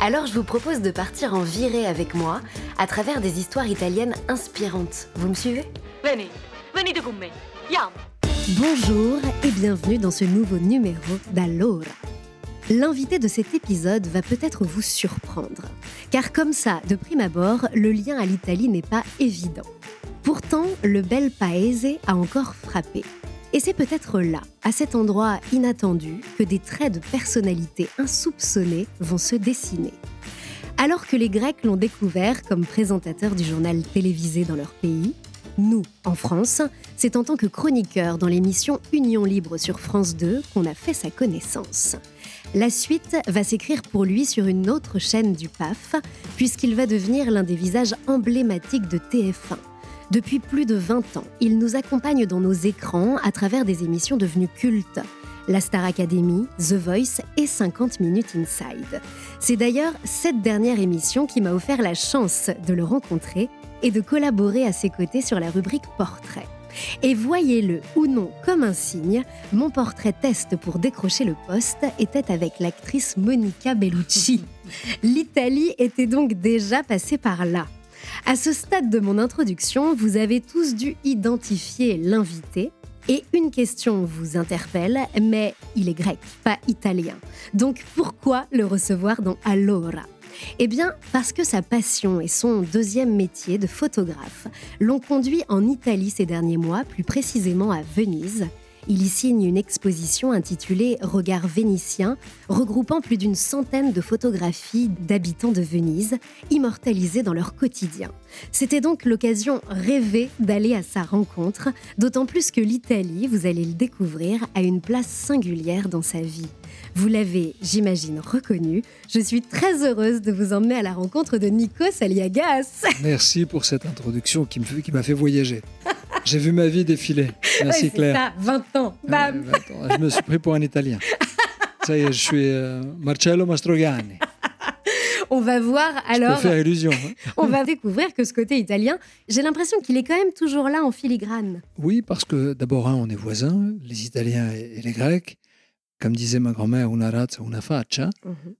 Alors je vous propose de partir en virée avec moi à travers des histoires italiennes inspirantes. Vous me suivez? Venite, venite con me. Andiamo. Bonjour et bienvenue dans ce nouveau numéro d'Allora. L'invité de cet épisode va peut-être vous surprendre, car comme ça, de prime abord, le lien à l'Italie n'est pas évident. Pourtant, le bel paese a encore frappé. Et c'est peut-être là, à cet endroit inattendu, que des traits de personnalité insoupçonnés vont se dessiner. Alors que les Grecs l'ont découvert comme présentateur du journal télévisé dans leur pays, nous, en France, c'est en tant que chroniqueur dans l'émission Union Libre sur France 2 qu'on a fait sa connaissance. La suite va s'écrire pour lui sur une autre chaîne du PAF, puisqu'il va devenir l'un des visages emblématiques de TF1. Depuis plus de 20 ans, il nous accompagne dans nos écrans à travers des émissions devenues cultes. La Star Academy, The Voice et 50 Minutes Inside. C'est d'ailleurs cette dernière émission qui m'a offert la chance de le rencontrer et de collaborer à ses côtés sur la rubrique Portrait. Et voyez-le ou non comme un signe, mon portrait test pour décrocher le poste était avec l'actrice Monica Bellucci. L'Italie était donc déjà passée par là. À ce stade de mon introduction, vous avez tous dû identifier l'invité. Et une question vous interpelle, mais il est grec, pas italien. Donc pourquoi le recevoir dans Allora? Eh bien, parce que sa passion et son deuxième métier de photographe l'ont conduit en Italie ces derniers mois, plus précisément à Venise. Il y signe une exposition intitulée Regard vénitien, regroupant plus d'une centaine de photographies d'habitants de Venise, immortalisées dans leur quotidien. C'était donc l'occasion rêvée d'aller à sa rencontre, d'autant plus que l'Italie, vous allez le découvrir, a une place singulière dans sa vie. Vous l'avez, j'imagine, reconnu. Je suis très heureuse de vous emmener à la rencontre de Nikos Aliagas. Merci pour cette introduction qui me fait- qui m'a fait voyager. J'ai vu ma vie défiler. Merci Ouais, Claire. ça, 20 ans. Bam je me suis pris pour un Italien. Ça y est, je suis euh, Marcello Mastrogani. On va voir Je alors. peux faire illusion. hein. On va découvrir que ce côté italien, j'ai l'impression qu'il est quand même toujours là en filigrane. Oui, parce que d'abord, un, on est voisins, les Italiens et les Grecs. Comme disait ma grand-mère, una razza, una faccia.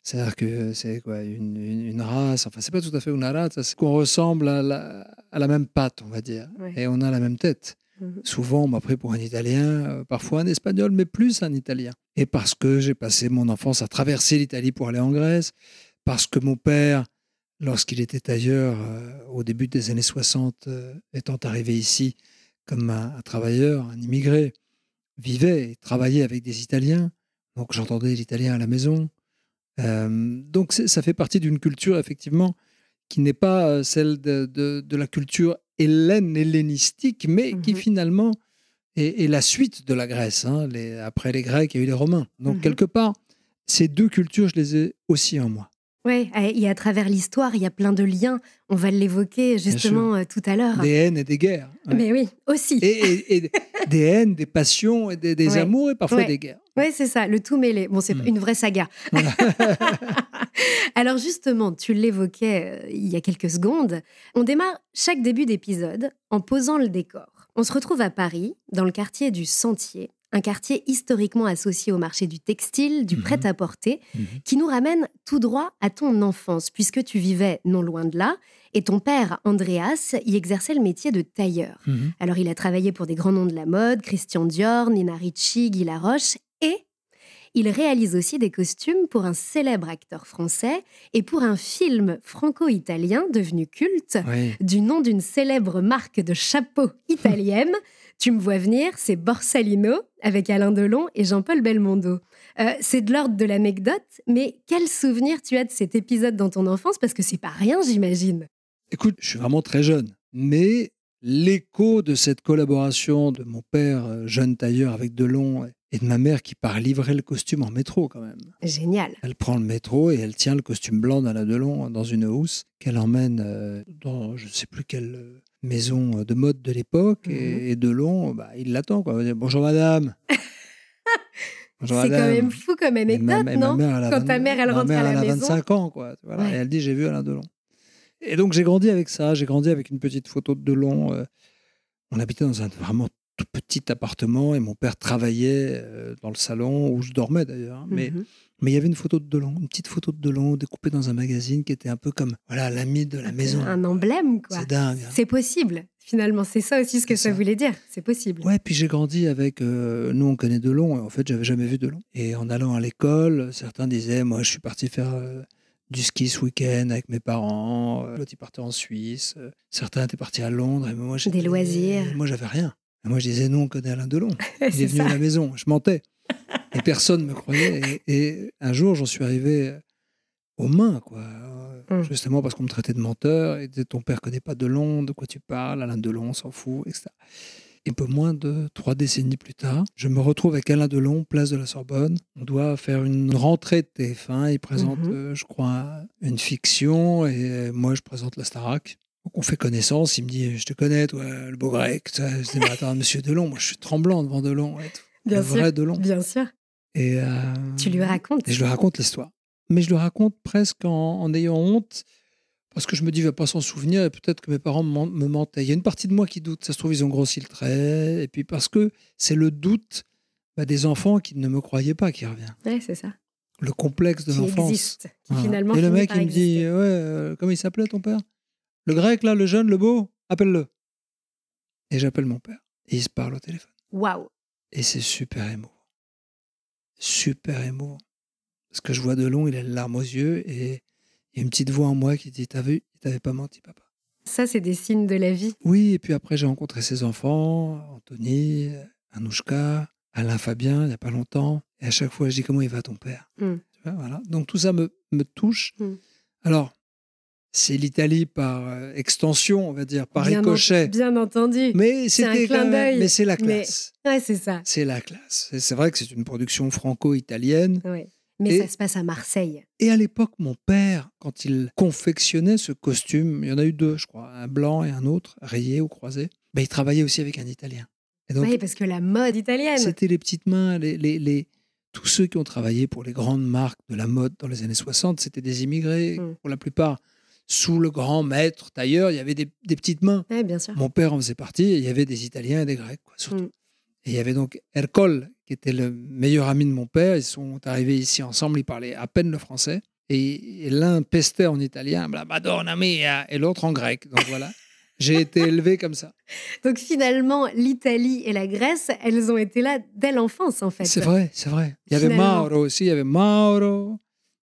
C'est-à-dire que c'est quoi une, une- une race, enfin, c'est pas tout à fait una razza, c'est qu'on ressemble à la, à la même patte, on va dire. Ouais. Et on a la même tête. Mhm. Souvent, on m'a pris pour un Italien, euh, parfois un Espagnol, mais plus un Italien. Et parce que j'ai passé mon enfance à traverser l'Italie pour aller en Grèce, parce que mon père, lorsqu'il était ailleurs, euh, au début des années 60, euh, étant arrivé ici comme un, un travailleur, un immigré, vivait et travaillait avec des Italiens. Donc j'entendais l'italien à la maison. Euh, donc ça fait partie d'une culture, effectivement, qui n'est pas euh, celle de, de- de la culture hellène, hellénistique, mais qui Mhm. finalement est, est la suite de la Grèce. hein. Les- après les Grecs, il y a eu les Romains. Donc Mhm. quelque part, ces deux cultures, je les ai aussi en moi. Oui, et à travers l'histoire, il y a plein de liens. On va l'évoquer justement euh, tout à l'heure. Des haines et des guerres. ouais. Mais oui, aussi. Et, et- et des haines, des passions, et des, des Ouais. amours et parfois Ouais. des guerres. Oui, c'est ça, le tout mêlé. Bon, c'est Mm. une vraie saga. Alors justement, tu l'évoquais euh, il y a quelques secondes, on démarre chaque début d'épisode en posant le décor. On se retrouve à Paris, dans le quartier du Sentier, un quartier historiquement associé au marché du textile, du Mhm. prêt-à-porter, Mhm. qui nous ramène tout droit à ton enfance, puisque tu vivais non loin de là, et ton père, Andreas, y exerçait le métier de tailleur. Mhm. Alors, il a travaillé pour des grands noms de la mode, Christian Dior, Nina Ricci, Guy Laroche, et il réalise aussi des costumes pour un célèbre acteur français et pour un film franco-italien devenu culte Oui. du nom d'une célèbre marque de chapeaux italienne. tu me vois venir, c'est Borsalino avec Alain Delon et Jean-Paul Belmondo. Euh, c'est de l'ordre de l'anecdote, mais quel souvenir tu as de cet épisode dans ton enfance? Parce que c'est pas rien, j'imagine. Écoute, je suis vraiment très jeune, mais l'écho de cette collaboration de mon père, euh, jeune tailleur avec Delon, et de ma mère qui part livrer le costume en métro quand même. Génial. Elle prend le métro et elle tient le costume blanc d'Alain Delon dans une housse qu'elle emmène euh, dans je ne sais plus quelle maison de mode de l'époque. Mhm. et, et Delon, bah, il l'attend. quoi. Bonjour madame. Bonjour, C'est quand même fou comme Et anecdote, et ma non mère, Quand 20 ta mère, elle rentre à la elle a maison. 25 ans, quoi. Voilà. Ouais. Et elle dit J'ai vu Alain Delon. Et donc, j'ai grandi avec ça. J'ai grandi avec une petite photo de Delon. euh, on habitait dans un vraiment tout petit appartement et mon père travaillait euh, dans le salon où je dormais d'ailleurs. Mais Mhm. Mais il y avait une photo de Delon, une petite photo de Delon découpée dans un magazine qui était un peu comme voilà l'ami de la maison. Un emblème, quoi. C'est dingue. hein. C'est possible, finalement. C'est ça aussi ce que ça ça. voulait dire. C'est possible. Ouais, puis j'ai grandi avec. euh, nous, on connaît Delon. Et en fait, j'avais jamais vu Delon. Et en allant à l'école, certains disaient Moi, je suis parti faire euh, du ski ce week-end avec mes parents. Euh, L'autre, il partait en Suisse. Certains étaient partis à Londres. Et moi, j'étais- loisirs. Moi, j'avais rien. Et moi, je disais Non, on connaît Alain Delon. Il est venu à la maison. Je mentais. Et personne ne me croyait. Et, et un jour, j'en suis arrivé aux mains, quoi. Mm. Justement parce qu'on me traitait de menteur. Et disait, ton père connaît pas Delon, de quoi tu parles Alain Delon, on s'en fout, etc. Et un peu moins de trois décennies plus tard, je me retrouve avec Alain Delon, place de la Sorbonne. On doit faire une rentrée de TF1. Il présente, Mhm. euh, je crois, une fiction. Et moi, je présente la Starac. Donc on fait connaissance. Il me dit Je te connais, toi, le beau grec. Je dis Mais attends, monsieur Delon, moi, je suis tremblant devant Delon. Et tout. Bien le sûr. vrai Delon. Bien sûr. Et, euh, Tu lui racontes. et je lui raconte l'histoire. Mais je le raconte presque en, en ayant honte, parce que je me dis, il va pas s'en souvenir, et peut-être que mes parents me, men- me mentaient. Il y a une partie de moi qui doute. Ça se trouve, ils ont grossi le trait. Et puis parce que c'est le doute bah, des enfants qui ne me croyaient pas qui revient. Ouais, c'est ça. Le complexe de l'enfance. Voilà. finalement. et le mec, il me dit, ouais, euh, comment il s'appelait ton père? Le grec, là, le jeune, le beau Appelle-le. Et j'appelle mon père. Et il se parle au téléphone. Waouh. Et c'est super émouvant. Super émouvant. Parce que je vois Delon, il a les larmes aux yeux et il y a une petite voix en moi qui dit T'as vu? Il t'avait pas menti, papa. Ça, c'est des signes de la vie. Oui, et puis après, j'ai rencontré ses enfants, Anthony, Anouchka, Alain Fabien, il n'y a pas longtemps. Et à chaque fois, je dis Comment il va ton père? Mm. Tu vois, voilà. Donc tout ça me, me touche. Mm. Alors, c'est l'Italie par euh, extension, on va dire, par Bien en- ricochet. Bien entendu. Mais c'était Mais c'est la mais- classe. Ouais, c'est ça. C'est la classe. C'est- vrai que c'est une production franco-italienne. Ouais. Mais Et- ça se passe à Marseille. Et à l'époque, mon père, quand il confectionnait ce costume, il y en a eu deux, je crois, un blanc et un autre, rayé ou croisé, ben, il travaillait aussi avec un Italien. Et donc, Oui, parce que la mode italienne. c'était les petites mains, les, les, les- tous ceux qui ont travaillé pour les grandes marques de la mode dans les années 60, c'était des immigrés, Mm. pour la plupart. Sous le grand maître tailleur, il y avait des, des petites mains. Oui, bien sûr. Mon père en faisait partie, et il y avait des Italiens et des Grecs, quoi, surtout. Mm. Et il y avait donc Ercole, qui était le meilleur ami de mon père. Ils sont arrivés ici ensemble, ils parlaient à peine le français. Et, et l'un pestait en italien, la Madonna mia, et l'autre en grec. Donc voilà, j'ai été élevé comme ça. Donc finalement, l'Italie et la Grèce, elles ont été là dès l'enfance, en fait. C'est vrai, c'est vrai. Il y avait. Mauro aussi, il y avait Mauro,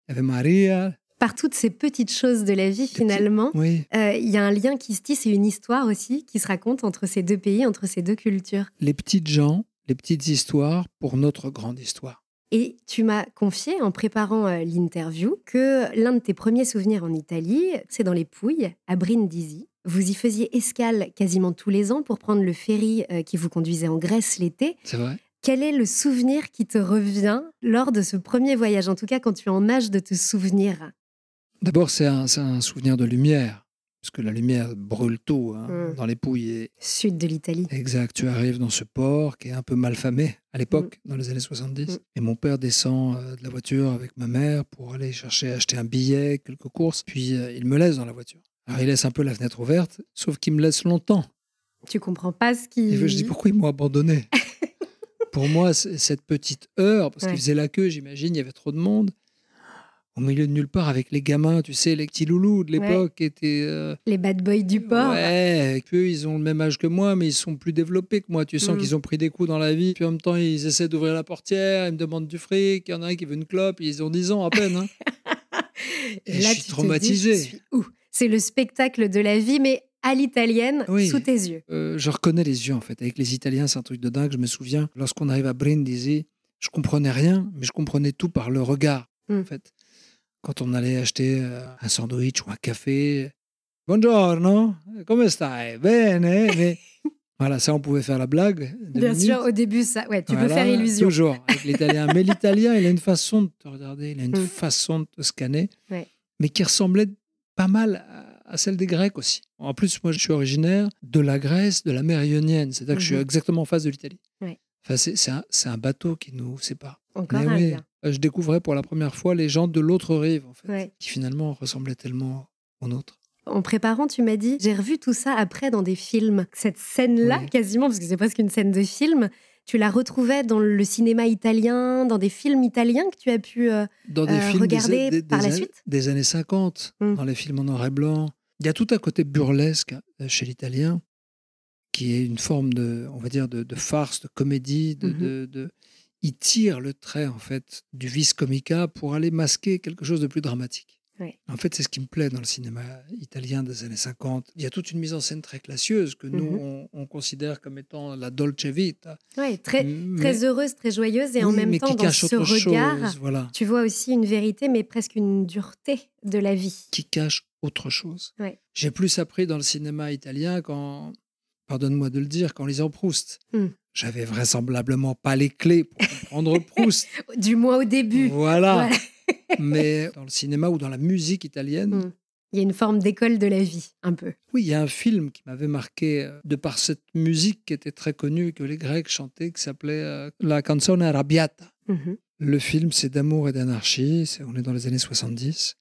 il y avait Maria. Par toutes ces petites choses de la vie, finalement, Oui, euh, il y a un lien qui se tisse et une histoire aussi qui se raconte entre ces deux pays, entre ces deux cultures. les petites gens, les petites histoires pour notre grande histoire. Et tu m'as confié en préparant euh, l'interview que l'un de tes premiers souvenirs en Italie, c'est dans les Pouilles, à Brindisi. Vous y faisiez escale quasiment tous les ans pour prendre le ferry euh, qui vous conduisait en Grèce l'été. C'est vrai Quel est le souvenir qui te revient lors de ce premier voyage, en tout cas quand tu es en âge de te souvenir? D'abord, c'est un, souvenir de lumière, puisque la lumière brûle tôt hein, Mm. dans les pouilles. Et, Sud de l'Italie. Exact, tu arrives dans ce port qui est un peu mal famé à l'époque, dans les années 70. Mm. Et mon père descend euh, de la voiture avec ma mère pour aller chercher, acheter un billet, quelques courses. Puis euh, il me laisse dans la voiture. Alors il laisse un peu la fenêtre ouverte, sauf qu'il me laisse longtemps. Tu comprends pas ce qui. Et je dis pourquoi ils m'ont abandonné? Pour moi, cette petite heure, parce Ouais. qu'ils faisaient la queue, j'imagine, il y avait trop de monde. Au milieu de nulle part, avec les gamins, tu sais, les petits loulous de l'époque qui étaient. euh, Les bad boys du port. Ouais, et eux, ils ont le même âge que moi, mais ils sont plus développés que moi. Tu sens Mm. qu'ils ont pris des coups dans la vie. Puis en même temps, ils essaient d'ouvrir la portière, ils me demandent du fric. Il y en a un qui veut une clope, ils ont 10 ans à peine. hein. Et je suis traumatisé. je suis où? C'est le spectacle de la vie, mais à l'italienne, Oui. sous tes yeux. Euh, je reconnais les yeux, en fait. Avec les Italiens, c'est un truc de dingue. Je me souviens, lorsqu'on arrive à Brindisi, je comprenais rien, mais je comprenais tout par le regard, Mm. en fait. Quand on allait acheter euh, un sandwich ou un café, Buongiorno, come stai? Bene? Mais Voilà, ça, on pouvait faire la blague. Bien minutes. sûr, au début, ça, ouais, tu peux Voilà, faire illusion. Toujours, avec l'italien. Mais l'italien, il a une façon de te regarder, il a une Mm. façon de te scanner, Ouais. mais qui ressemblait pas mal à, celle des Grecs aussi. En plus, moi, je suis originaire de la Grèce, de la mer Ionienne, c'est-à-dire que je suis Mhm. exactement en face de l'Italie. Ouais. Enfin, c'est c'est un, c'est un bateau qui nous sépare. Encore Mais un oui, lien. je découvrais pour la première fois les gens de l'autre rive, en fait, Ouais. qui finalement ressemblaient tellement aux nôtres. En préparant, tu m'as dit, j'ai revu tout ça après dans des films. Cette scène-là, Oui. quasiment, parce que c'est presque une scène de film, tu la retrouvais dans le cinéma italien, dans des films italiens que tu as pu. euh, Dans des Euh, films des- regardez des, par des la suite des années 50, Mm. dans les films en noir et blanc. Il y a tout un côté burlesque euh, chez l'italien, qui est une forme de, on va dire, de, de farce, de comédie. De, de- de- Il tire le trait, en fait, du vis comica pour aller masquer quelque chose de plus dramatique. En fait, c'est ce qui me plaît dans le cinéma italien des années 50. Il y a toute une mise en scène très classieuse que nous, Mhm. on, on considère comme étant la dolce vita. ouais, très, Mais- très heureuse, très joyeuse, et en oui, même temps, dans ce regard, chose, voilà. tu vois aussi une vérité, mais presque une dureté de la vie. qui cache autre chose. J'ai plus appris dans le cinéma italien quand, pardonne-moi de le dire, qu'en lisant Proust. Hmm. J'avais vraisemblablement pas les clés pour comprendre Proust. Du moins au début. voilà. Voilà. Mais dans le cinéma ou dans la musique italienne, Hmm. Il y a une forme d'école de la vie, un peu. oui, il y a un film qui m'avait marqué euh, de par cette musique qui était très connue, que les Grecs chantaient, qui s'appelait euh, La canzone arrabbiata. Mhm. Le film, c'est d'amour et d'anarchie. On est dans les années 70.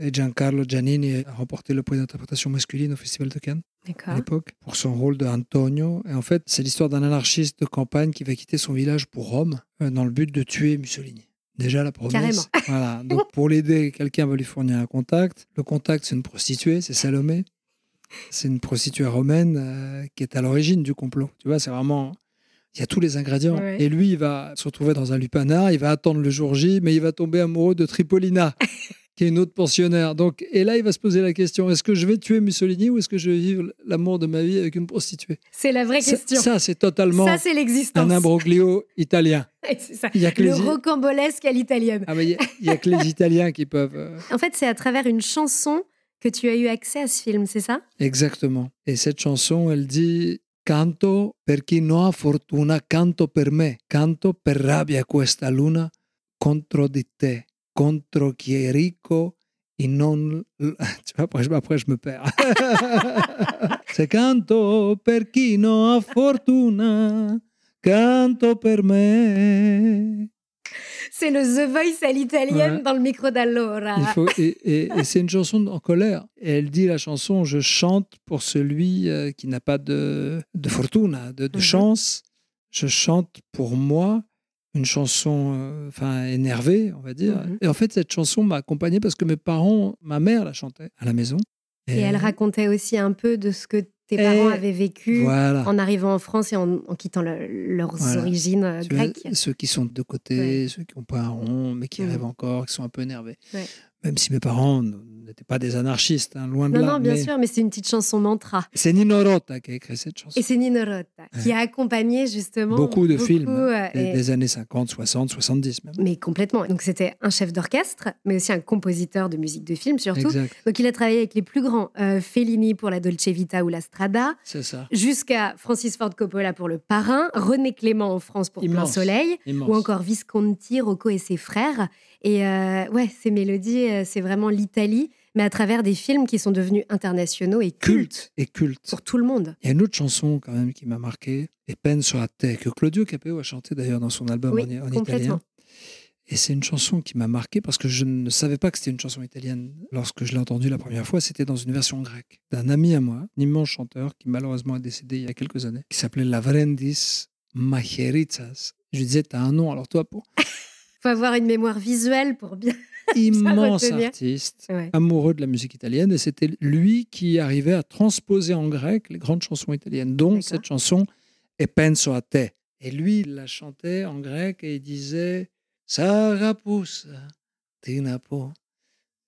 Et Giancarlo Giannini a remporté le prix d'interprétation masculine au Festival de Cannes. À l'époque pour son rôle de Antonio. Et en fait, c'est l'histoire d'un anarchiste de campagne qui va quitter son village pour Rome euh, dans le but de tuer Mussolini. Déjà la promesse. Carrément. Voilà. Donc pour l'aider, quelqu'un va lui fournir un contact. Le contact, c'est une prostituée, c'est Salomé. C'est une prostituée romaine euh, qui est à l'origine du complot. Tu vois, c'est vraiment. Il y a tous les ingrédients. Ouais. Et lui, il va se retrouver dans un lupanar, il va attendre le jour J, mais il va tomber amoureux de Tripolina, qui est une autre pensionnaire. Donc, et là, il va se poser la question est-ce que je vais tuer Mussolini ou est-ce que je vais vivre l'amour de ma vie avec une prostituée? C'est la vraie Ça, question. ça, c'est totalement Ça, c'est l'existence. un imbroglio italien. C'est ça. Il y a que Le les, rocambolesque à l'italienne. ah, il y a- que les Italiens qui peuvent. euh, En fait, c'est à travers une chanson que tu as eu accès à ce film, c'est ça? Exactement. Et cette chanson, elle dit Canto per chi non ha fortuna, canto per me, canto per rabbia questa luna contro di te, contro chi è ricco e non. Après, après, je me perds. C'est canto per chi non ha fortuna, canto per me. C'est le The Voice à l'italienne Ouais. dans le micro d'Allora. Et et- et c'est une chanson en colère. Et elle dit la chanson Je chante pour celui euh, qui n'a pas de, de fortuna, de, de Mhm. chance. Je chante pour moi. Une chanson euh, enfin énervée, on va dire. Mhm. Et en fait, cette chanson m'a accompagné parce que mes parents, ma mère la chantait à la maison. Et elle racontait aussi un peu de ce que tes parents avaient vécu Voilà. en arrivant en France et en, en quittant le- leurs Voilà. origines euh, vois, grecques. ceux qui sont de côté, Ouais. ceux qui n'ont pas un rond, mais qui Mhm. rêvent encore, qui sont un peu énervés. Ouais. Même si mes parents n- n'étaient pas des anarchistes, hein, loin de Non, là. non, bien mais sûr, mais c'est une petite chanson mantra. C'est Nino Rota qui a écrit cette chanson. Et c'est Nino Rota qui a accompagné justement Beaucoup de films euh, des, et- des années 50, 60, 70 même. Mais complètement. Donc c'était un chef d'orchestre, mais aussi un compositeur de musique de film surtout. Exact, Donc il a travaillé avec les plus grands, euh, Fellini pour la Dolce Vita ou la Strada, c'est ça. jusqu'à Francis Ford Coppola pour Le Parrain, René Clément en France pour Plein Immense. Soleil, Immense. ou encore Visconti, Rocco et ses frères. Et euh, ouais, ces mélodies, c'est vraiment l'Italie, mais à travers des films qui sont devenus internationaux et cultes culte et culte. pour tout le monde. Il y a une autre chanson quand même qui m'a marqué, Et peine sur la terre, que Claudio Capeo a chanté d'ailleurs dans son album Oui, en, en complètement. italien. Et c'est une chanson qui m'a marqué parce que je ne savais pas que c'était une chanson italienne. Lorsque je l'ai entendue la première fois, c'était dans une version grecque d'un ami à moi, un immense chanteur qui malheureusement est décédé il y a quelques années, qui s'appelait Lavrendis Macheritsas. Je lui disais, t'as un nom, alors toi, pour faut avoir une mémoire visuelle pour bien. immense artiste, Ouais. amoureux de la musique italienne, et c'était lui qui arrivait à transposer en grec les grandes chansons italiennes, dont cette chanson E penso a te. Et lui, il la chantait en grec et il disait Sarapusa, Tinapo.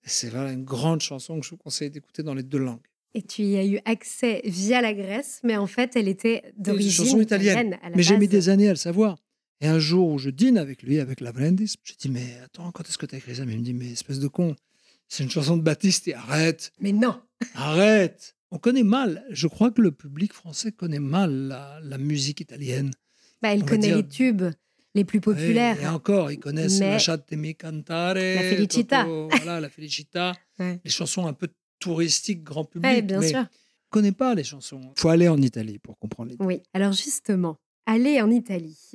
C'est voilà une grande chanson que je vous conseille d'écouter dans les deux langues. Et tu y as eu accès via la Grèce, mais en fait, elle était d'origine italienne. italienne. à la Mais j'ai mis des années à le savoir. Et un jour où je dîne avec lui, avec Lavrendis, je dis Mais attends, quand est-ce que tu as écrit ça? Mais Il me dit Mais espèce de con, c'est une chanson de Baptiste, et arrête Mais non Arrête on connaît mal, je crois que le public français connaît mal la, la musique italienne. Bah, il On connaît les tubes les plus populaires. Et encore, ils connaissent Mais- Lasciatemi cantare, La Felicita. Toto, voilà, la Felicita, Ouais. les chansons un peu touristiques, grand public. Ouais, bien mais sûr. on connaît pas les chansons. Il faut aller en Italie pour comprendre les Oui, alors justement, aller en Italie.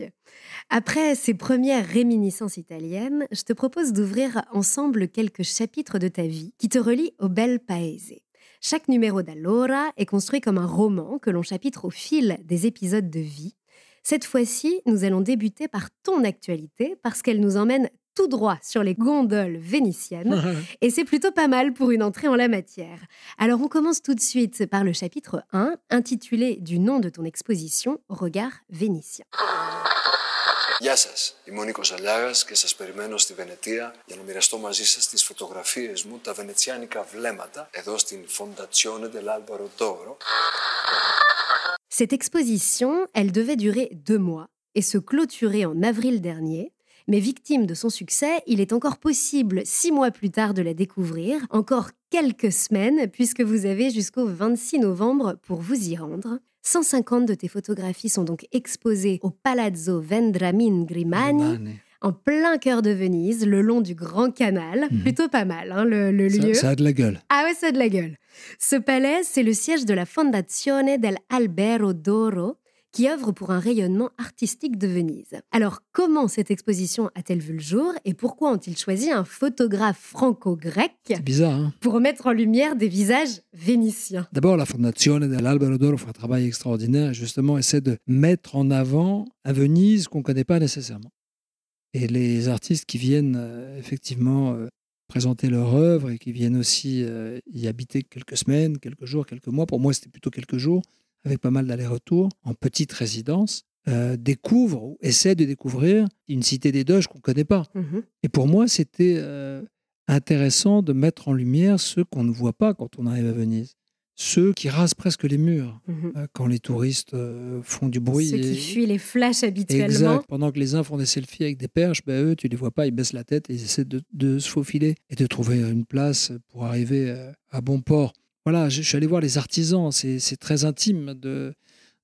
Après ces premières réminiscences italiennes, je te propose d'ouvrir ensemble quelques chapitres de ta vie qui te relient au bel paese. Chaque numéro d'Allora est construit comme un roman que l'on chapitre au fil des épisodes de vie. Cette fois-ci, nous allons débuter par ton actualité parce qu'elle nous emmène tout droit sur les gondoles vénitiennes et c'est plutôt pas mal pour une entrée en la matière. Alors on commence tout de suite par le chapitre 1, intitulé du nom de ton exposition Regard vénitien. Γεια σας, είμαι ο Νίκος Αλιάγας και σας περιμένω στη Βενετία για να μοιραστώ μαζί σας τις φωτογραφίες μου, τα βενετσιάνικα βλέμματα, εδώ στην Fondazione dell'Albero d'Oro. Cette exposition, elle devait durer deux mois et se clôturer en avril dernier. mais victime de son succès, il est encore possible, six mois plus tard, de la découvrir, encore quelques semaines, puisque vous avez jusqu'au 26 novembre pour vous y rendre. 150 de tes photographies sont donc exposées au Palazzo Vendramin Grimani, Grimani. en plein cœur de Venise, le long du Grand Canal. Mhm. Plutôt pas mal, hein, le, le Ça, lieu. ça a de la gueule. Ah ouais, ça a de la gueule. Ce palais, c'est le siège de la Fondazione dell'Albero d'Oro, qui œuvre pour un rayonnement artistique de Venise. Alors, comment cette exposition a-t-elle vu le jour et pourquoi ont-ils choisi un photographe franco-grec bizarre, hein pour mettre en lumière des visages vénitiens? D'abord, la Fondazione dell'Albero d'Oro fait un travail extraordinaire, justement, essaie de mettre en avant à Venise qu'on ne connaît pas nécessairement. Et les artistes qui viennent euh, effectivement euh, présenter leur œuvre et qui viennent aussi euh, y habiter quelques semaines, quelques jours, quelques mois, pour moi c'était plutôt quelques jours, avec pas mal d'allers-retours, en petite résidence, euh, découvrent ou essaient de découvrir une cité des Doges qu'on ne connaît pas. Mhm. Et pour moi, c'était euh, intéressant de mettre en lumière ceux qu'on ne voit pas quand on arrive à Venise. Ceux qui rasent presque les murs Mhm. euh, quand les touristes font du bruit. Ceux qui et- fuient les flashs habituellement. Exact. Pendant que les uns font des selfies avec des perches, ben eux, tu les vois pas, ils baissent la tête et ils essaient de, de se faufiler et de trouver une place pour arriver à bon port. Voilà, je, je suis allé voir les artisans, c'est très intime de,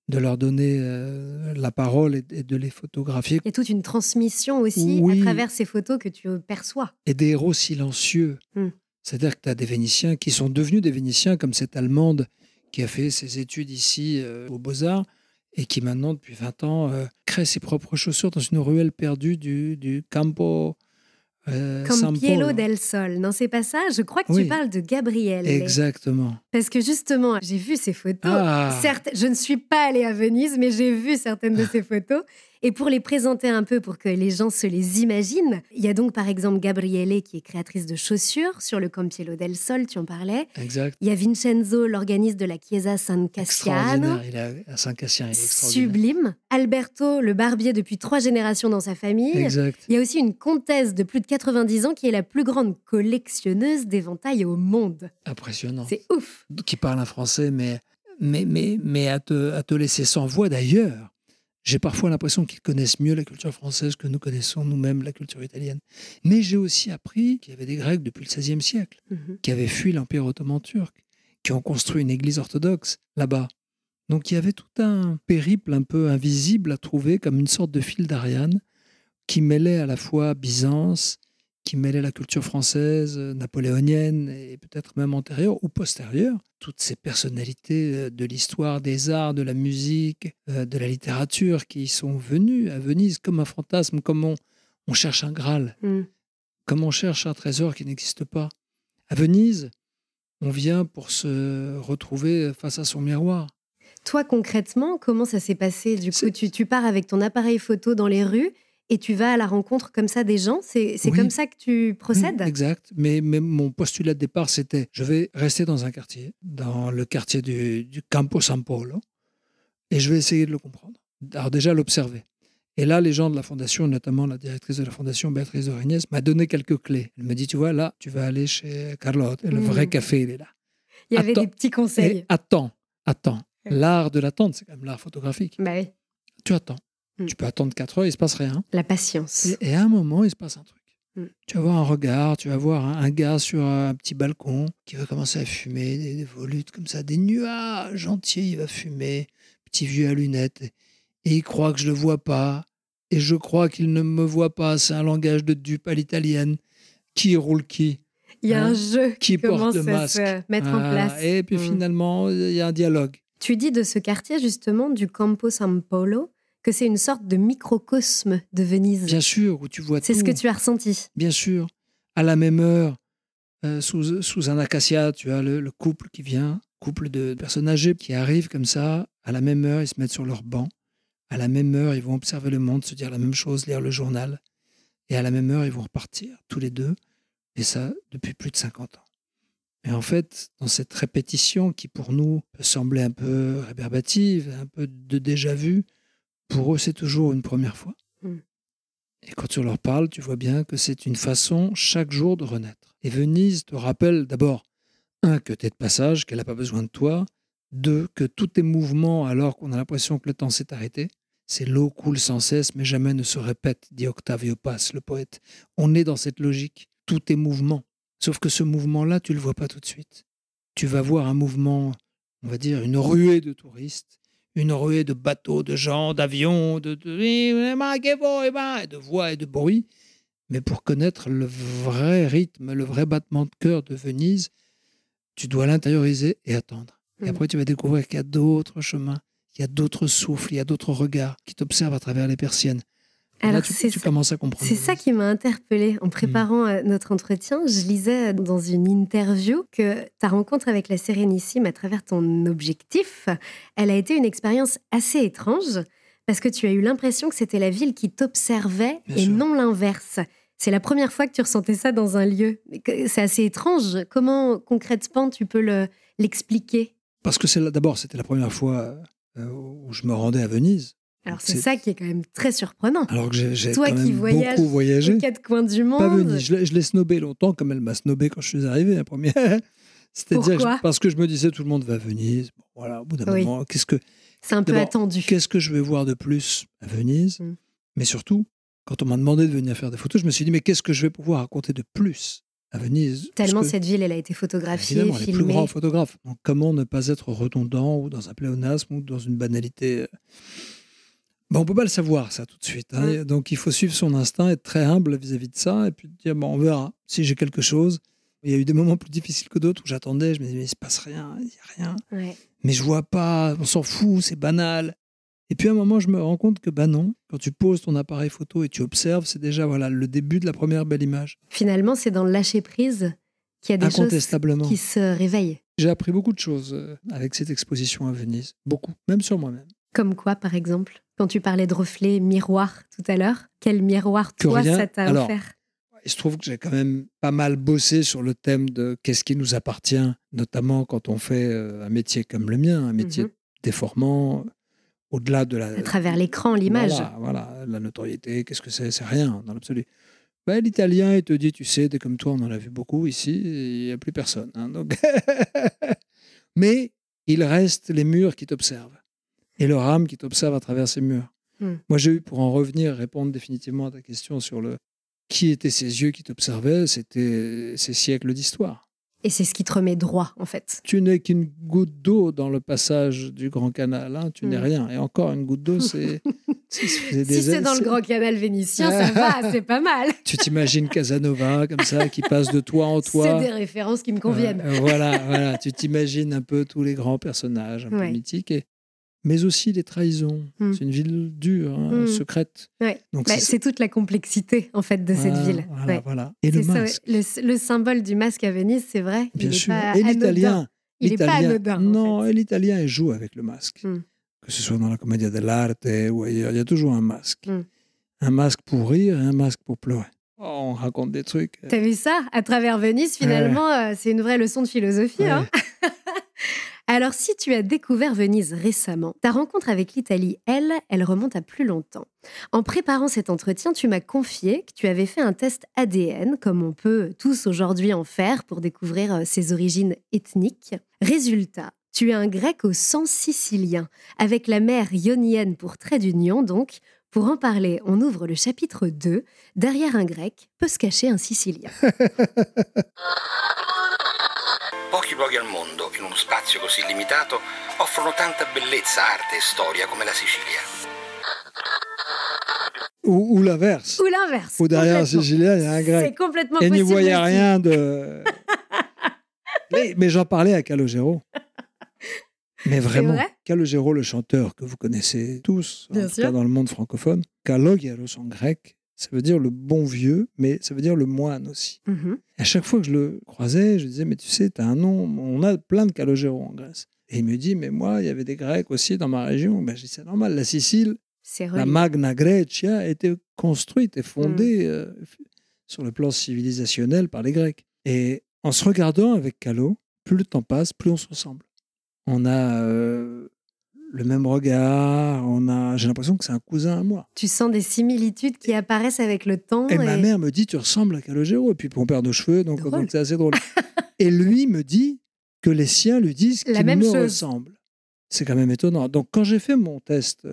de leur donner euh, la parole et, et de les photographier. Il y a toute une transmission aussi Oui. à travers ces photos que tu perçois. et des héros silencieux. Hmm. C'est-à-dire que tu as des Vénitiens qui sont devenus des Vénitiens, comme cette Allemande qui a fait ses études ici euh, aux Beaux-Arts et qui maintenant, depuis 20 ans, euh, crée ses propres chaussures dans une ruelle perdue du, du Campo euh, Comme Pielo del Sol. Non, c'est pas ça Je crois que Oui. tu parles de Gabriel. Exactement. Parce que justement, j'ai vu ces photos. Ah. Certes, je ne suis pas allée à Venise, mais j'ai vu certaines de ces photos. Et pour les présenter un peu, pour que les gens se les imaginent, il y a donc par exemple Gabriele, qui est créatrice de chaussures sur le Campiello del Sol, tu en parlais. Exact. Il y a Vincenzo, l'organiste de la Chiesa San Cassiano. Extraordinaire. Il est à Saint-Cassien, il est. Sublime. Alberto, le barbier depuis trois générations dans sa famille. Exact. Il y a aussi une comtesse de plus de 90 ans qui est la plus grande collectionneuse d'éventails au monde. Impressionnant. C'est ouf. qui parle un français, mais, mais, mais, mais à, te, à te laisser sans voix d'ailleurs. J'ai parfois l'impression qu'ils connaissent mieux la culture française que nous connaissons nous-mêmes la culture italienne. Mais j'ai aussi appris qu'il y avait des Grecs depuis le XVIe siècle Mhm. qui avaient fui l'Empire ottoman turc, qui ont construit une église orthodoxe là-bas. Donc il y avait tout un périple un peu invisible à trouver comme une sorte de fil d'Ariane qui mêlait à la fois Byzance, qui mêlait la culture française, euh, napoléonienne et peut-être même antérieure ou postérieure. Toutes ces personnalités euh, de l'histoire, des arts, de la musique, euh, de la littérature qui sont venues à Venise comme un fantasme, comme on, on cherche un Graal, Mm. comme on cherche un trésor qui n'existe pas. À Venise, on vient pour se retrouver face à son miroir. Toi, concrètement, comment ça s'est passé? Du coup, tu pars avec ton appareil photo dans les rues et tu vas à la rencontre comme ça des gens? C'est Oui. comme ça que tu procèdes? Mm, Exact. Mais, mais mon postulat de départ, c'était je vais rester dans un quartier, dans le quartier du, du Campo San Polo, et je vais essayer de le comprendre. Alors, déjà, l'observer. Et là, les gens de la fondation, notamment la directrice de la fondation, Béatrice de Regnès, m'a donné quelques clés. Elle me dit Tu vois, là, tu vas aller chez Carlotte, le vrai café, il est là. Il y avait des petits conseils. Et attends, attends. L'art de l'attente, c'est quand même l'art photographique. Bah oui, Tu attends. Mm. Tu peux attendre 4 heures, il se passe rien. la patience. Et, et à un moment, il se passe un truc. Mm. Tu vas voir un regard, tu vas voir un, un gars sur un petit balcon qui va commencer à fumer, des, des volutes comme ça, des nuages entiers, il va fumer, petit vieux à lunettes, et, et il croit que je le vois pas, et je crois qu'il ne me voit pas, c'est un langage de dupe à l'italienne. Qui roule qui? Il y a Hein? un jeu qui, porte commence le masque? se mettre en Voilà. place. Et puis Mm. finalement, il y a un dialogue. Tu dis de ce quartier, justement, du Campo San Polo, que c'est une sorte de microcosme de Venise. Bien sûr, où tu vois C'est tout. ce que tu as ressenti. Bien sûr. À la même heure, euh, sous, sous un acacia, tu as le, le couple qui vient, couple de personnes âgées qui arrivent comme ça. À la même heure, ils se mettent sur leur banc. À la même heure, ils vont observer le monde, se dire la même chose, lire le journal. Et à la même heure, ils vont repartir, tous les deux. Et ça, depuis plus de 50 ans. Et en fait, dans cette répétition qui, pour nous, peut sembler un peu rébarbative, un peu de déjà-vu, pour eux, c'est toujours une première fois. Mm. Et quand tu leur parles, tu vois bien que c'est une façon chaque jour de renaître. Et Venise te rappelle d'abord, un, que tu es de passage, qu'elle n'a pas besoin de toi. Deux, que tous tes mouvements, alors qu'on a l'impression que le temps s'est arrêté, c'est l'eau coule sans cesse, mais jamais ne se répète, dit Octavio Paz, le poète. On est dans cette logique, tous tes mouvements. Sauf que ce mouvement-là, tu le vois pas tout de suite. Tu vas voir un mouvement, on va dire, une ruée de touristes, une ruée de bateaux, de gens, d'avions, de, de, de voix et de bruit. Mais pour connaître le vrai rythme, le vrai battement de cœur de Venise, tu dois l'intérioriser et attendre. Et Mm. après, tu vas découvrir qu'il y a d'autres chemins, qu'il y a d'autres souffles, il y a d'autres regards qui t'observent à travers les persiennes. Là, Alors, tu, c'est tu ça- commences à comprendre. C'est ça qui m'a interpellée en préparant euh, notre entretien. Je lisais dans une interview que ta rencontre avec la Sérénissime à travers ton objectif, elle a été une expérience assez étrange parce que tu as eu l'impression que c'était la ville qui t'observait et sûr. non l'inverse. C'est la première fois que tu ressentais ça dans un lieu. C'est assez étrange. Comment concrètement tu peux le- l'expliquer? Parce que d'abord, c'était la première fois euh, où je me rendais à Venise. Alors c'est ça qui est quand même très surprenant. Alors que j'ai Toi quand qui même beaucoup voyagé. Aux quatre coins du monde. Pas Venise. Je l'ai- snobé longtemps, comme elle m'a snobé quand je suis arrivé, la première. C'est-à-dire parce que je me disais tout le monde va à Venise. Bon, voilà, au bout d'un Oui. moment, qu'est-ce que C'est un peu attendu. qu'est-ce que je vais voir de plus à Venise Mm. Mais surtout, quand on m'a demandé de venir faire des photos, je me suis dit mais qu'est-ce que je vais pouvoir raconter de plus à Venise? Tellement cette ville, elle a été photographiée, évidemment, les plus filmée. grands photographes. Donc comment ne pas être redondant ou dans un pléonasme ou dans une banalité Bon, on peut pas le savoir ça tout de suite. hein. Donc il faut suivre son instinct, être très humble vis-à-vis de ça et puis dire bon, on verra si j'ai quelque chose. Il y a eu des moments plus difficiles que d'autres où j'attendais, je me disais mais il se passe rien, il y a rien Ouais. mais je vois pas, on s'en fout, c'est banal. Et puis à un moment, je me rends compte que bah non, quand tu poses ton appareil photo et tu observes, c'est déjà voilà le début de la première belle image. Finalement, c'est dans le lâcher prise qu'il y a des choses qui se réveillent. J'ai appris beaucoup de choses euh, avec cette exposition à Venise, beaucoup, même sur moi-même. Comme quoi, par exemple Quand tu parlais de reflet miroir tout à l'heure, quel miroir, toi, ça t'a Alors, offert Il se trouve que j'ai quand même pas mal bossé sur le thème de qu'est-ce qui nous appartient, notamment quand on fait euh, un métier comme le mien, un métier Mhm. déformant, au-delà de la, À travers l'écran, l'image. Voilà, voilà, la notoriété, qu'est-ce que c'est C'est rien dans l'absolu. Ben, L'italien, il te dit, tu sais, des comme toi, on en a vu beaucoup ici, il n'y a plus personne. hein, donc... Mais il reste les murs qui t'observent et leur âme qui t'observe à travers ces murs. Hmm. Moi, j'ai eu, pour en revenir, répondre définitivement à ta question sur le qui étaient ces yeux qui t'observaient, c'était ces siècles d'histoire. Et c'est ce qui te remet droit, en fait. Tu n'es qu'une goutte d'eau dans le passage du Grand Canal, hein, tu n'es Mm. rien. Et encore une goutte d'eau, c'est. c'est- c'est Si c'est dans le c'est- grand canal vénitien, ça va, c'est pas mal. Tu t'imagines Casanova comme ça, qui passe de toi en C'est toi. des références qui me conviennent. Euh, euh, voilà, voilà. Tu t'imagines un peu tous les grands personnages un peu mythiques, et... mais aussi les trahisons. Mm. C'est une ville dure, hein, Mm. secrète. Ouais. Donc Bah, c'est- toute la complexité, en fait, de cette ville. Voilà, Ouais. voilà. Et le C'est ça, ouais. masque, le, le symbole du masque à Venise, c'est vrai. bien il est sûr. pas Et l'italien. Il est pas anodin, en Non, fait. et l'italien, il joue avec le masque. Mm. Que ce soit dans la Commedia dell'arte ou ailleurs, il y a toujours un masque. Un masque pour rire et un masque pour pleurer. Oh, on raconte des trucs. T'as vu ça? À travers Venise, finalement, euh, c'est une vraie leçon de philosophie. Hein. Alors, si tu as découvert Venise récemment, ta rencontre avec l'Italie, elle, elle remonte à plus longtemps. En préparant cet entretien, tu m'as confié que tu avais fait un test ADN, comme on peut tous aujourd'hui en faire pour découvrir euh, ses origines ethniques. Résultat, tu es un grec au sang sicilien, avec la mère ionienne pour trait d'union, donc Pour en parler, on ouvre le chapitre 2. Derrière un grec peut se cacher un sicilien. Pochi luoghi al mondo, in uno spazio così limitato, offrono tanta bellezza, arte e storia come la Sicilia. Ou, ou l'inverse. Ou l'inverse. Ou derrière un complètement. Sicilien, il y a un C'est grec. complètement Et n'y voyait aussi. rien de. mais mais j'en parlais à Calogero. Mais vraiment, vrai? Calogero, le chanteur que vous connaissez tous, en Bien tout sûr. cas dans le monde francophone, Kalogeros en grec, ça veut dire le bon vieux, mais ça veut dire le moine aussi. Mhm. À chaque fois que je le croisais, je disais, mais tu sais, tu as un nom, on a plein de Calogero en Grèce. Et il me dit, mais moi, il y avait des Grecs aussi dans ma région. Ben, je dis, c'est normal, la Sicile, la. Magna Grecia a été construite et fondée Mm. euh, sur le plan civilisationnel par les Grecs. Et en se regardant avec Calo, plus le temps passe, plus on se ressemble. On a euh, le même regard, on a, j'ai l'impression que c'est un cousin à moi. Tu sens des similitudes qui apparaissent avec le temps. Et ma mère me dit, tu ressembles à Calogero. Et puis mon père de cheveux, donc c'est assez drôle. et lui me dit que les siens lui disent qu'il me chose. ressemble. C'est quand même étonnant. Donc quand j'ai fait mon test,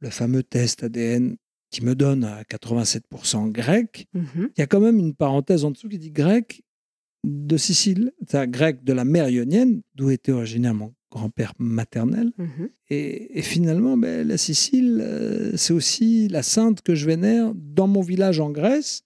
le fameux test ADN qui me donne à 87% grec, Mhm. il y a quand même une parenthèse en dessous qui dit grec de Sicile, c'est-à-dire grec de la mer ionienne, d'où était originaire mon grand-père maternel. Mhm. Et, et finalement, ben, la Sicile, euh, c'est aussi la sainte que je vénère dans mon village en Grèce,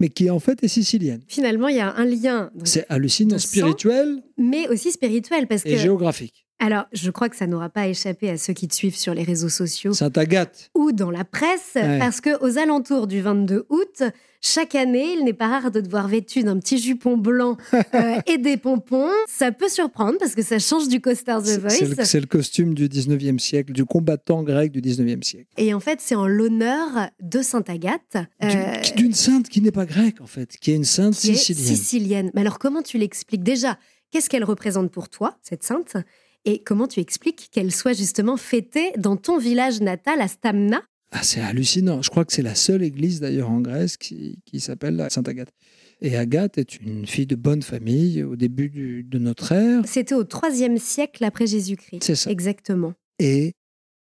mais qui en fait est sicilienne. Finalement, il y a un lien, C'est hallucinant, spirituel mais aussi spirituel, parce et que géographique. alors, je crois que ça n'aura pas échappé à ceux qui te suivent sur les réseaux sociaux Sainte Agathe, ou dans la presse, Ouais. parce que aux alentours du 22 août, chaque année, il n'est pas rare de te voir vêtu d'un petit jupon blanc euh, et des pompons. Ça peut surprendre parce que ça change du costard The c'est Voice. le, c'est le costume du 19e siècle, du combattant grec du 19e siècle. Et en fait, c'est en l'honneur de Sainte Agathe, euh, D'une sainte qui n'est pas grecque, en fait, qui est une sainte qui est sicilienne. sicilienne. Mais alors, comment tu l'expliques? Déjà, qu'est-ce qu'elle représente pour toi, cette sainte? Et comment tu expliques qu'elle soit justement fêtée dans ton village natal, à Stamna? Ah, c'est hallucinant. Je crois que c'est la seule église d'ailleurs en Grèce qui, qui s'appelle la Sainte Agathe. Et Agathe est une fille de bonne famille au début du- de notre ère. C'était au IIIe siècle après Jésus-Christ. C'est ça. Exactement. Et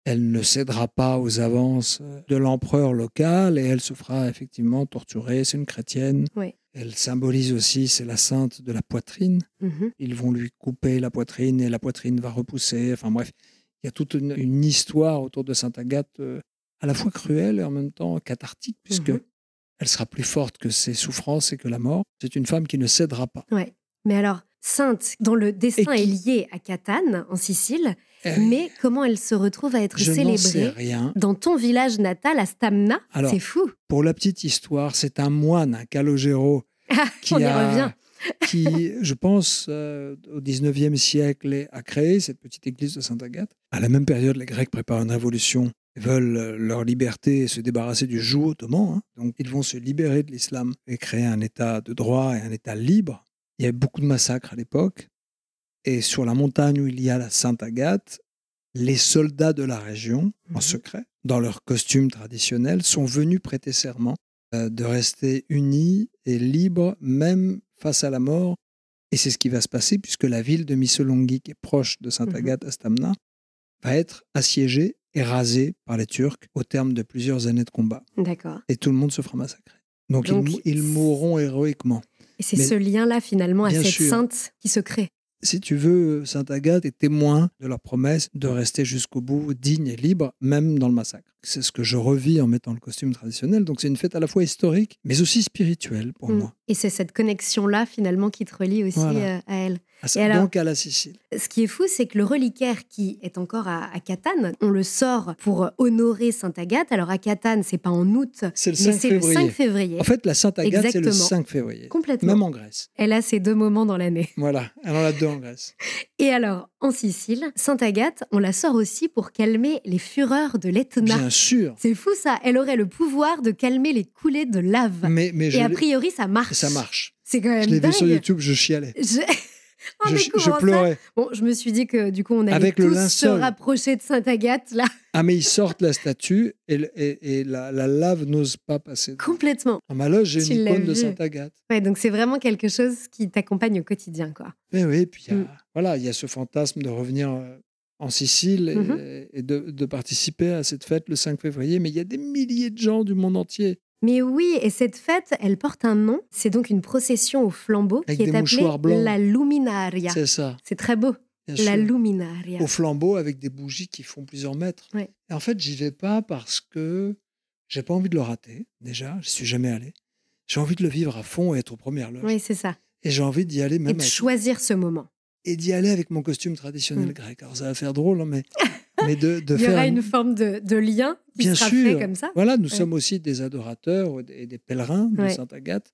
elle ne cédera pas aux avances de l'empereur local et elle se fera effectivement torturer. C'est une chrétienne. Oui. Elle symbolise aussi, c'est la sainte de la poitrine. Mhm. Ils vont lui couper la poitrine et la poitrine va repousser. Enfin bref, il y a toute une, une histoire autour de Sainte Agathe euh, à la fois cruelle et en même temps cathartique, puisque Mhm. elle sera plus forte que ses souffrances et que la mort. C'est une femme qui ne cédera pas. Ouais. Mais alors, sainte, dont le destin qui- est lié à Catane, en Sicile, Euh, mais comment elle se retrouve à être je célébrée rien. dans ton village natal, à Stamna? C'est fou. Pour la petite histoire, c'est un moine, un Calogero, qui On y a- revient. qui, je pense, euh, au 19e siècle, a créé cette petite église de Sainte-Agathe. À la même période, les Grecs préparent une révolution. Ils veulent euh, leur liberté et se débarrasser du joug ottoman. hein. Donc, ils vont se libérer de l'islam et créer un État de droit et un État libre. Il y a beaucoup de massacres à l'époque. Et sur la montagne où il y a la Sainte-Agathe, les soldats de la région, en Mhm. secret, dans leurs costumes traditionnels, sont venus prêter serment euh, de rester unis et libres, même face à la mort. Et c'est ce qui va se passer, puisque la ville de Missolonghi, qui est proche de Sainte-Agathe à Stamna, va être assiégée et rasée par les Turcs au terme de plusieurs années de combat. D'accord. Et tout le monde se fera massacrer. Donc, Donc, ils, mou- ils mourront héroïquement. Et c'est ce lien-là, finalement, à cette sûr. sainte qui se crée. Si tu veux, Sainte Agathe est témoin de leur promesse de rester jusqu'au bout digne et libre, même dans le massacre. C'est ce que je revis en mettant le costume traditionnel. Donc c'est une fête à la fois historique, mais aussi spirituelle pour Mm. moi. Et c'est cette connexion-là, finalement, qui te relie aussi Voilà. euh, à elle. Et alors- donc à la Sicile. Ce qui est fou, c'est que le reliquaire qui est encore à, à Catane, on le sort pour honorer Sainte Agathe. Alors à Catane, c'est pas en août, C'est le mais 5 c'est le février. 5 février. En fait, la Sainte Agathe, c'est le Exactement. 5 février. Complètement. Même en Grèce. Elle a ces deux moments dans l'année. Voilà, elle en a deux en Grèce. Et alors, en Sicile, Sainte Agathe, on la sort aussi pour calmer les fureurs de l'Etna. Bien sûr. C'est fou ça, elle aurait le pouvoir de calmer les coulées de lave. Mais, mais je Et a priori, ça marche. ça marche. C'est quand même Je l'ai dingue. vu sur YouTube, je chialais. Je... En Je, pleurais. Bon, je me suis dit que du coup, on allait Avec le tous se rapprocher de Sainte Agathe, là, Ah, mais ils sortent la statue et, et- et la, la lave n'ose pas passer. complètement. Dans ma loge, j'ai une icône de. Sainte Agathe. Ouais, donc c'est vraiment quelque chose qui t'accompagne au quotidien, quoi. Eh oui, puis il y a, Mm. voilà, il y a ce fantasme de revenir euh, en Sicile et, Mhm. et de, de participer à cette fête le 5 février. Mais il y a des milliers de gens du monde entier Mais oui, et cette fête, elle porte un nom. C'est donc une procession au flambeau Avec qui est appelée blancs. la Luminaria. C'est ça. C'est très beau. bien La sûr. Luminaria. Au flambeau avec des bougies qui font plusieurs mètres. Ouais. Et en fait, j'y vais pas parce que j'ai pas envie de le rater. Déjà, je suis jamais allé. J'ai envie de le vivre à fond et être aux premières loges. Oui, c'est ça. Et j'ai envie d'y aller Et même de avec- choisir ce moment. et d'y aller avec mon costume traditionnel Mm. grec. Alors ça va faire drôle, hein, mais, mais de, de Il y faire aura une forme de, de lien qui Bien sera sûr. fait comme ça. Voilà, nous Ouais. sommes aussi des adorateurs et des pèlerins de Ouais. Sainte Agathe.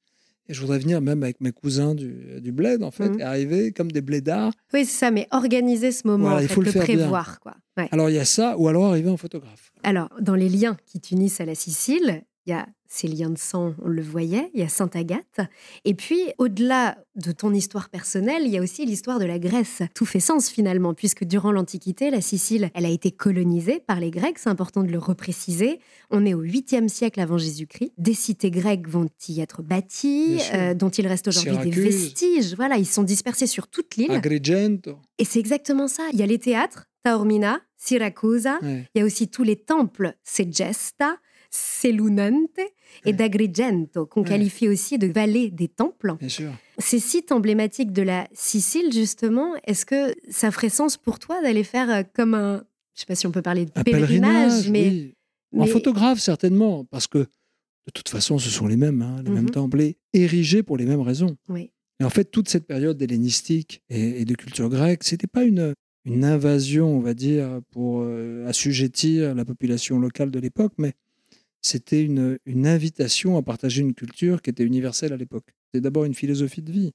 Et je voudrais venir même avec mes cousins du, du bled, en fait, Mhm. et arriver comme des blédards. Oui, c'est ça, mais organiser ce moment, Voilà, en il faut le le faire bien. prévoir. Quoi. Ouais. Alors il y a ça, ou alors arriver en photographe. Alors, dans les liens qui t'unissent à la Sicile, il y a ces liens de sang, on le voyait, il y a Sainte Agathe. Et puis, au-delà de ton histoire personnelle, il y a aussi l'histoire de la Grèce. Tout fait sens finalement, puisque durant l'Antiquité, la Sicile, elle a été colonisée par les Grecs, c'est important de le repréciser. On est au 8e siècle avant Jésus-Christ. Des cités grecques vont y être bâties, euh, dont il reste aujourd'hui des vestiges. Voilà, ils sont dispersés sur toute l'île. Agrigento. Et c'est exactement ça. Il y a les théâtres, Taormina, Siracusa, Ouais. il y a aussi tous les temples, Segesta, Selunante et d'Agrigento, qu'on qualifie aussi de vallée des temples. Bien sûr. Ces sites emblématiques de la Sicile, justement, est-ce que ça ferait sens pour toi d'aller faire euh, comme un, je sais pas si on peut parler de pèlerinage, pèlerinage, mais, oui. En photographe, certainement, parce que de toute façon, ce sont les mêmes, hein, les Mhm. mêmes templés, érigés pour les mêmes raisons. Oui. Et en fait, toute cette période hellénistique et, et de culture grecque, c'était pas une, une invasion, on va dire, pour euh, assujettir la population locale de l'époque, mais c'était une, une invitation à partager une culture qui était universelle à l'époque. C'est d'abord une philosophie de vie.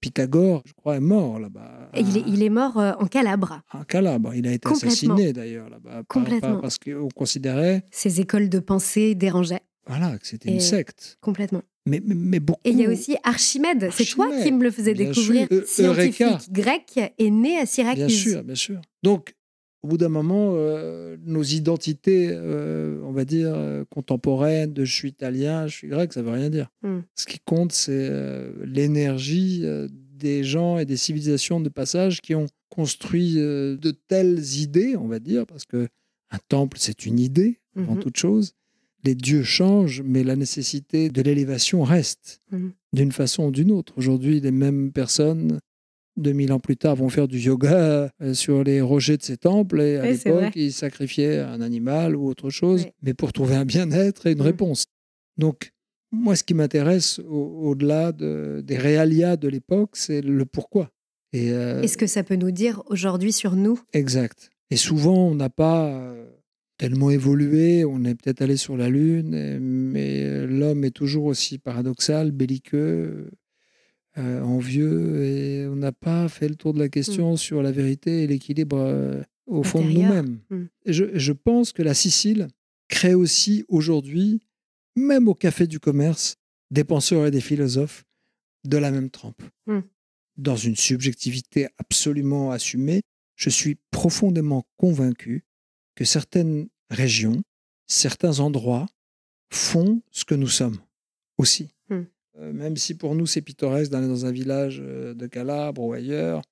Pythagore, je crois, est mort là-bas. Et il, est, il est mort euh, en Calabre. À Calabre. Il a été assassiné d'ailleurs là-bas. Complètement. par- parce qu'on considérait Ses écoles de pensée dérangeaient voilà, que c'était Et- une secte. complètement. Mais, mais, mais beaucoup. Et il y a aussi Archimède. C'est toi qui me le faisais découvrir. sûr. Eu- Scientifique Eureka. grec est né à Syracuse. Bien sûr, bien sûr. Donc, au bout d'un moment, euh, nos identités, euh, on va dire, euh, contemporaines, de je suis italien, je suis grec, ça veut rien dire. Hmm. Ce qui compte, c'est euh, l'énergie des gens et des civilisations de passage qui ont construit de telles idées, on va dire, parce que un temple, c'est une idée, avant Mhm. toute chose. Les dieux changent, mais la nécessité de l'élévation reste, Mhm. d'une façon ou d'une autre. Aujourd'hui, les mêmes personnes 2000 ans plus tard, vont faire du yoga euh, sur les rochers de ces temples. Et à Oui, l'époque, ils sacrifiaient un animal ou autre chose, Oui. mais pour trouver un bien-être et une Mm. réponse. Donc, moi, ce qui m'intéresse au- au-delà de- des réalia de l'époque, c'est le pourquoi. Et, euh, Est-ce que ça peut nous dire aujourd'hui sur nous Exact. Et souvent, on n'a pas euh, tellement évolué, on est peut-être allé sur la Lune, mais euh, l'homme est toujours aussi paradoxal, belliqueux, euh, envieux, et on n'a pas fait le tour de la question sur la vérité et l'équilibre euh, au fond de nous-mêmes. Mm. Je pense que la Sicile crée aussi aujourd'hui, même au café du commerce, des penseurs et des philosophes de la même trempe. Mm. Dans une subjectivité absolument assumée, je suis profondément convaincu que certaines régions, certains endroits font ce que nous sommes aussi. Euh, même si pour nous c'est pittoresque d'aller dans un village euh, de Calabre ou ailleurs,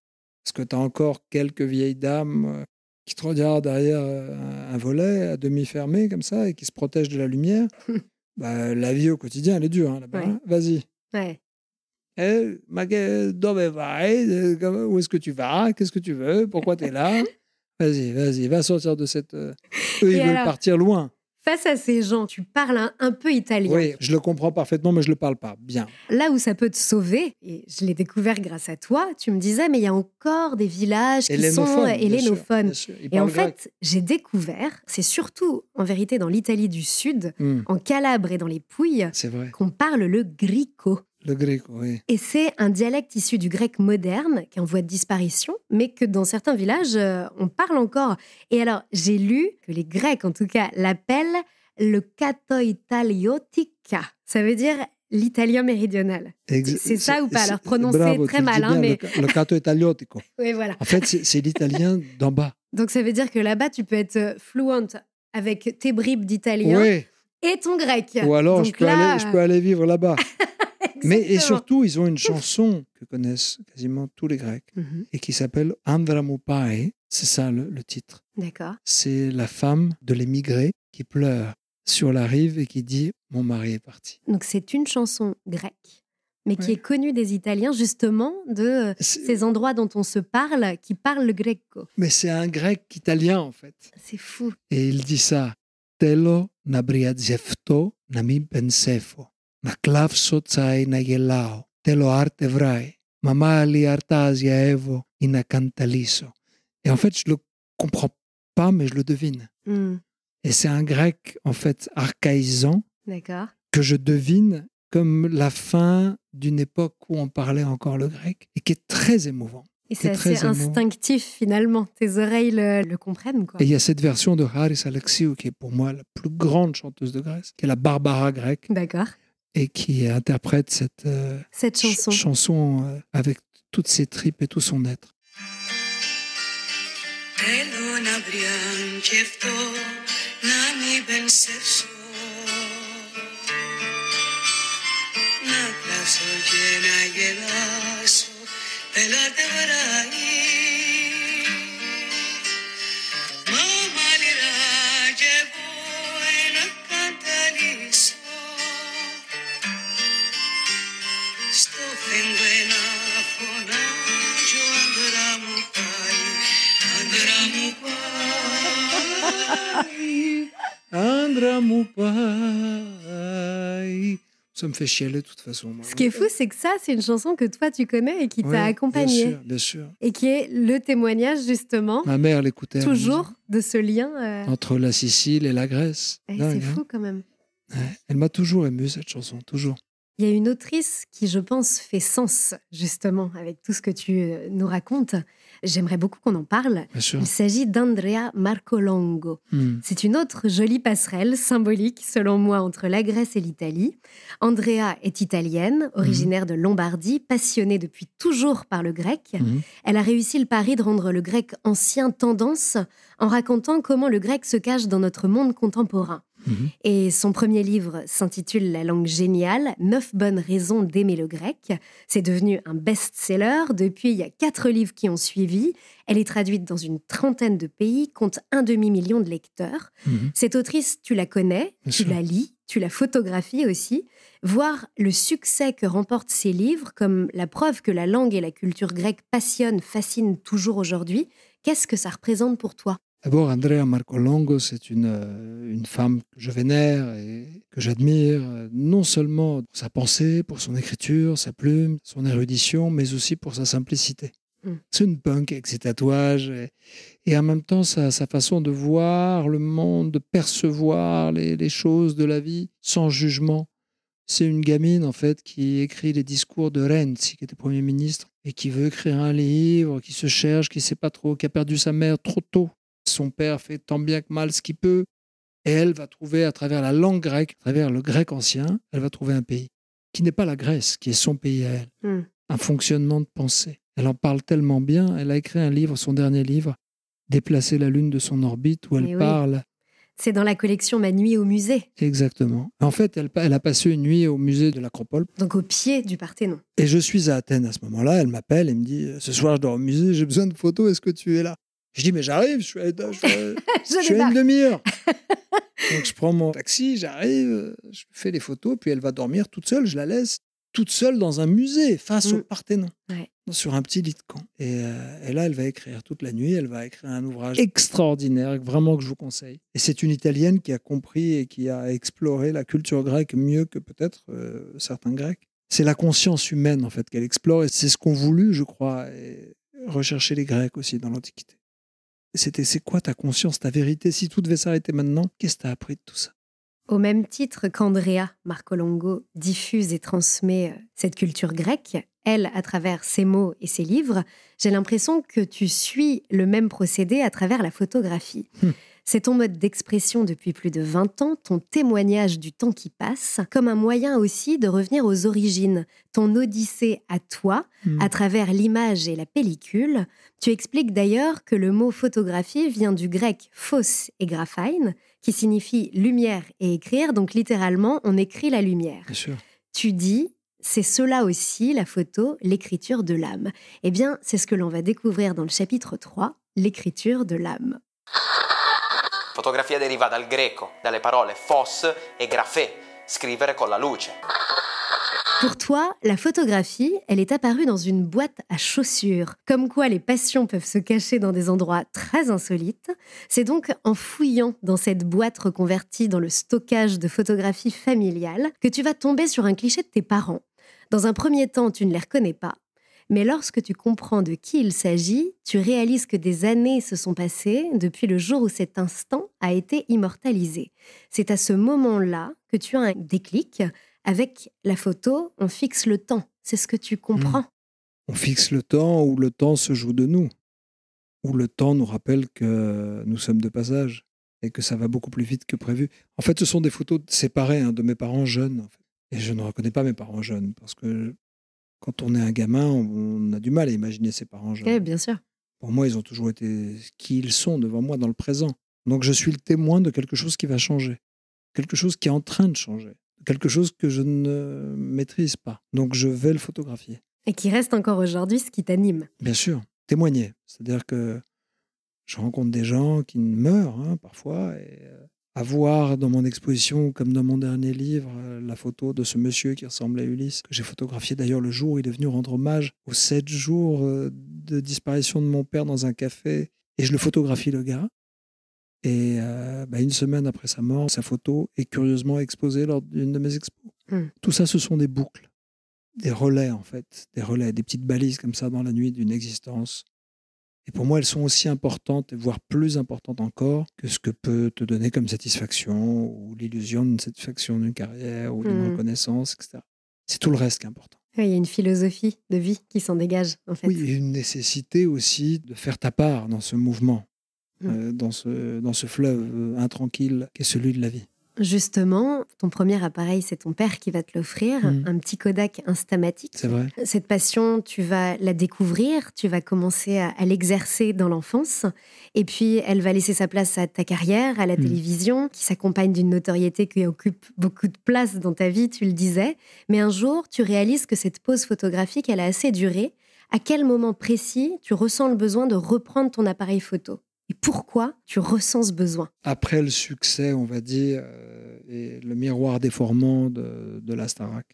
parce que tu as encore quelques vieilles dames euh, qui te regardent derrière un, volet à demi fermé comme ça et qui se protègent de la lumière? bah, la vie au quotidien, elle est dure hein, là-bas. Ouais. hein. Vas-y. Ouais. Eh, Où est-ce que tu vas? Qu'est-ce que tu veux? Pourquoi tu es là? Vas-y, vas-y, va sortir de cette. Eux, ils Et veulent alors? partir loin. Face à ces gens, tu parles un, peu italien. Oui, je le comprends parfaitement, mais je le parle pas. Bien. Là où ça peut te sauver, et je l'ai découvert grâce à toi, tu me disais, mais il y a encore des villages qui sont Hellénophone, bien sûr, hellénophones. bien sûr. Ils Et en grec. fait, j'ai découvert, c'est surtout en vérité dans l'Italie du Sud, Hmm, en Calabre et dans les Pouilles, qu'on parle le grico. Le grec, oui. Et c'est un dialecte issu du grec moderne qui est en voie de disparition, mais que dans certains villages, euh, on parle encore. Et alors, j'ai lu que les Grecs, en tout cas, l'appellent le cato-italiotica. Ça veut dire l'italien méridional. C'est ça ou pas? Alors, prononcé très mal, hein, mais- Le, le canto italiotico. Oui, voilà. En fait, c'est l'italien d'en bas. Donc, ça veut dire que là-bas, tu peux être euh, fluent avec tes bribes d'italien Oui. et ton grec. Ou alors, je peux, là, aller, je peux aller vivre là-bas. Mais et surtout, ils ont une chanson que connaissent quasiment tous les Grecs Mhm. et qui s'appelle Andramoupae, C'est ça le, le titre. D'accord. C'est la femme de l'émigré qui pleure sur la rive et qui dit Mon mari est parti. Donc c'est une chanson grecque, mais qui est connue des Italiens justement de euh, ces endroits dont on se parle, qui parlent le greco. Mais c'est un grec italien en fait. C'est fou. Et il dit ça. Telo na briazefto na mi pensefo. Li artasia evo ina cantaliso. Et en fait, je le comprends pas, mais je le devine. Hmm, Et c'est un grec, en fait, archaïsant que je devine comme la fin d'une époque où on parlait encore le grec et qui est très émouvant. Et c'est très assez émouvant. instinctif finalement. Tes oreilles le, le comprennent quoi. Et il y a cette version de Haris Alexiou qui est pour moi la plus grande chanteuse de Grèce, qui est la Barbara grecque D'accord. Et qui interprète cette euh, Cette ch- chanson. chanson euh, avec toutes ses tripes et tout son être. Andramo Pai. Ça me fait chialer de toute façon. Ce qui est fou, c'est que ça, c'est une chanson que toi, tu connais et qui t'a accompagné. Bien sûr, bien sûr. Et qui est le témoignage, justement. Ma mère l'écoutait. Toujours de ce lien. Euh, Entre la Sicile et la Grèce. Eh, c'est hein. fou, quand même. Elle m'a toujours ému, cette chanson, toujours. Il y a une autrice qui, je pense, fait sens, justement, avec tout ce que tu euh, nous racontes. J'aimerais beaucoup qu'on en parle. Il s'agit d'Andrea Marcolongo. Hmm. C'est une autre jolie passerelle symbolique, selon moi, entre la Grèce et l'Italie. Andrea est italienne, originaire de Lombardie, passionnée depuis toujours par le grec. Mhm. Elle a réussi le pari de rendre le grec ancien tendance en racontant comment le grec se cache dans notre monde contemporain. Et son premier livre s'intitule La langue géniale, Neuf bonnes raisons d'aimer le grec. C'est devenu un best-seller. Depuis, il y a quatre livres qui ont suivi. Elle est traduite dans une trentaine de pays, compte un demi-million de lecteurs. Mhm. Cette autrice, tu la connais, Bien tu sûr. la lis, tu la photographies aussi. Voir le succès que remportent ces livres comme la preuve que la langue et la culture grecque passionnent, fascinent toujours aujourd'hui, qu'est-ce que ça représente pour toi? D'abord, Andrea Marcolongo, c'est une, euh, une femme que je vénère et que j'admire, euh, non seulement pour sa pensée, pour son écriture, sa plume, son érudition, mais aussi pour sa simplicité. Mm. C'est une punk avec ses tatouages et, et en même temps sa, sa façon de voir le monde, de percevoir les, les choses de la vie sans jugement. C'est une gamine, en fait, qui écrit les discours de Renzi, qui était Premier ministre, et qui veut écrire un livre, qui se cherche, qui ne sait pas trop, qui a perdu sa mère trop tôt. Son père fait tant bien que mal ce qu'il peut. Et elle va trouver, à travers la langue grecque, à travers le grec ancien, elle va trouver un pays qui n'est pas la Grèce, qui est son pays à elle. Hmm. Un fonctionnement de pensée. Elle en parle tellement bien. Elle a écrit un livre, son dernier livre, Déplacer la Lune de son orbite, où elle Mais oui. parle C'est dans la collection Ma nuit au musée, exactement. En fait, elle, elle a passé une nuit au musée de l'Acropole. donc au pied du Parthénon. Et je suis à Athènes à ce moment-là. Elle m'appelle et me dit Ce soir, je dors au musée, j'ai besoin de photos, est-ce que tu es là? Je dis Mais j'arrive, je suis à, je suis à- Je suis à une demi-heure. Donc je prends mon taxi, j'arrive, je fais les photos, puis elle va dormir toute seule. Je la laisse toute seule dans un musée face au Mm. Parthénon, Ouais. sur un petit lit de camp. Et, euh, et là, elle va écrire toute la nuit. Elle va écrire un ouvrage extraordinaire, vraiment que je vous conseille. Et c'est une Italienne qui a compris et qui a exploré la culture grecque mieux que peut-être euh, certains Grecs. C'est la conscience humaine en fait qu'elle explore, et c'est ce qu'ont voulu, je crois, et rechercher les Grecs aussi dans l'Antiquité. C'était c'est quoi ta conscience, ta vérité? Si tout devait s'arrêter maintenant, qu'est-ce que tu as appris de tout ça? Au même titre qu'Andrea Marcolongo diffuse et transmet euh, cette culture grecque, elle, à travers ses mots et ses livres, j'ai l'impression que tu suis le même procédé à travers la photographie. Hmm. C'est ton mode d'expression depuis plus de 20 ans, ton témoignage du temps qui passe, comme un moyen aussi de revenir aux origines, ton odyssée à toi, Hmm. à travers l'image et la pellicule. Tu expliques d'ailleurs que le mot photographie vient du grec phos et graphein, qui signifie lumière et écrire, donc littéralement on écrit la lumière. Bien sûr. Tu dis c'est cela aussi, la photo, l'écriture de l'âme. Eh bien, c'est ce que l'on va découvrir dans le chapitre 3, l'écriture de l'âme. Fotografia deriva dal greco, dalle parole fos e grafé, scrivere con la luce. Pour toi, la photographie, elle est apparue dans une boîte à chaussures. Comme quoi les passions peuvent se cacher dans des endroits très insolites. C'est donc en fouillant dans cette boîte reconvertie dans le stockage de photographies familiales que tu vas tomber sur un cliché de tes parents. Dans un premier temps, tu ne les reconnais pas. Mais lorsque tu comprends de qui il s'agit, tu réalises que des années se sont passées depuis le jour où cet instant a été immortalisé. C'est à ce moment-là que tu as un déclic, avec la photo, on fixe le temps. C'est ce que tu comprends. On fixe le temps où le temps se joue de nous. Où le temps nous rappelle que nous sommes de passage et que ça va beaucoup plus vite que prévu. En fait, ce sont des photos séparées hein, de mes parents jeunes. Et je ne reconnais pas mes parents jeunes parce que quand on est un gamin, on a du mal à imaginer ses parents jeunes. Oui, bien sûr. Pour moi, ils ont toujours été qui ils sont devant moi dans le présent. Donc je suis le témoin de quelque chose qui va changer. Quelque chose qui est en train de changer quelque chose que je ne maîtrise pas. Donc je vais le photographier. Et qui reste encore aujourd'hui ce qui t'anime. Bien sûr, témoigner. C'est-à-dire que je rencontre des gens qui meurent hein, parfois. Et euh, avoir dans mon exposition, comme dans mon dernier livre, euh, la photo de ce monsieur qui ressemble à Ulysse, que j'ai photographié d'ailleurs le jour où il est venu rendre hommage aux sept jours euh, de disparition de mon père dans un café. Et je le photographie, le gars. Et euh, bah, une semaine après sa mort, sa photo est curieusement exposée lors d'une de mes expos. Hmm. Tout ça, ce sont des boucles, des relais en fait, des relais, des petites balises comme ça dans la nuit d'une existence. Et pour moi, elles sont aussi importantes, voire plus importantes encore, que ce que peut te donner comme satisfaction ou l'illusion d'une satisfaction d'une carrière ou d'une Hmm. reconnaissance, etc. C'est tout le reste qui est important. Oui, Il y a une philosophie de vie qui s'en dégage, en fait. Oui, et une nécessité aussi de faire ta part dans ce mouvement, Mm. euh, dans, ce, dans ce fleuve euh, intranquille qu'est celui de la vie. Justement, ton premier appareil, c'est ton père qui va te l'offrir, Mhm. un petit Kodak instamatique. C'est vrai Cette passion, tu vas la découvrir, tu vas commencer à, à l'exercer dans l'enfance, et puis elle va laisser sa place à ta carrière, à la Mhm. télévision, qui s'accompagne d'une notoriété qui occupe beaucoup de place dans ta vie, tu le disais. Mais un jour, tu réalises que cette pause photographique, elle a assez duré. À quel moment précis tu ressens le besoin de reprendre ton appareil photo? Et pourquoi tu ressens ce besoin? Après le succès, on va dire, euh, et le miroir déformant de, de la Starac,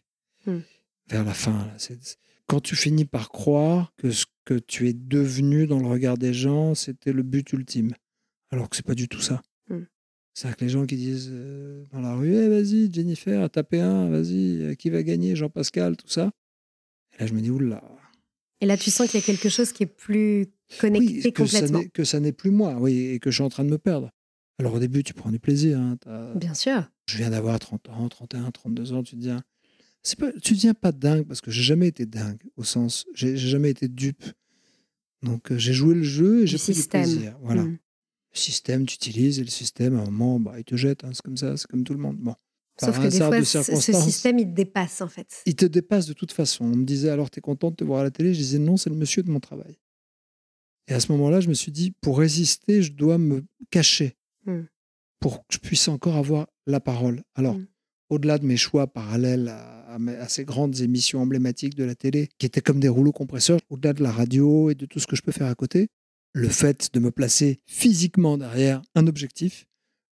Hmm. vers la fin, là, c'est- quand tu finis par croire que ce que tu es devenu dans le regard des gens, c'était le but ultime, alors que c'est pas du tout ça. Hmm. C'est-à-dire que les gens qui disent euh, dans la rue, Eh, vas-y, Jennifer, tapez un, vas-y, euh, qui va gagner, Jean-Pascal, tout ça. Et là, je me dis, oula, Et là, tu sens qu'il y a quelque chose qui est plus connecté oui, que ça complètement. n'est- que ça n'est plus moi, oui, et que je suis en train de me perdre. Alors au début, tu prends du plaisir. hein, Bien sûr. je viens d'avoir 30 ans, 31, 32 ans, tu te dis, c'est pas, tu deviens pas dingue parce que j'ai jamais été dingue au sens, j'ai jamais été dupe. Donc euh, j'ai joué le jeu et j'ai pris système. du plaisir. Voilà. Mm. Le système, tu utilises et le système, à un moment, bah, il te jette, hein, c'est comme ça, c'est comme tout le monde. Bon. Sauf que des fois, de ce, système, il te dépasse, en fait. il te dépasse de toute façon. On me disait alors, t'es content de te voir à la télé? Je disais non, c'est le monsieur de mon travail. Et à ce moment-là, je me suis dit, pour résister, je dois me cacher Hmm. pour que je puisse encore avoir la parole. Alors, Hmm. au-delà de mes choix parallèles à, à mes- à ces grandes émissions emblématiques de la télé, qui étaient comme des rouleaux compresseurs, au-delà de la radio et de tout ce que je peux faire à côté, le fait de me placer physiquement derrière un objectif,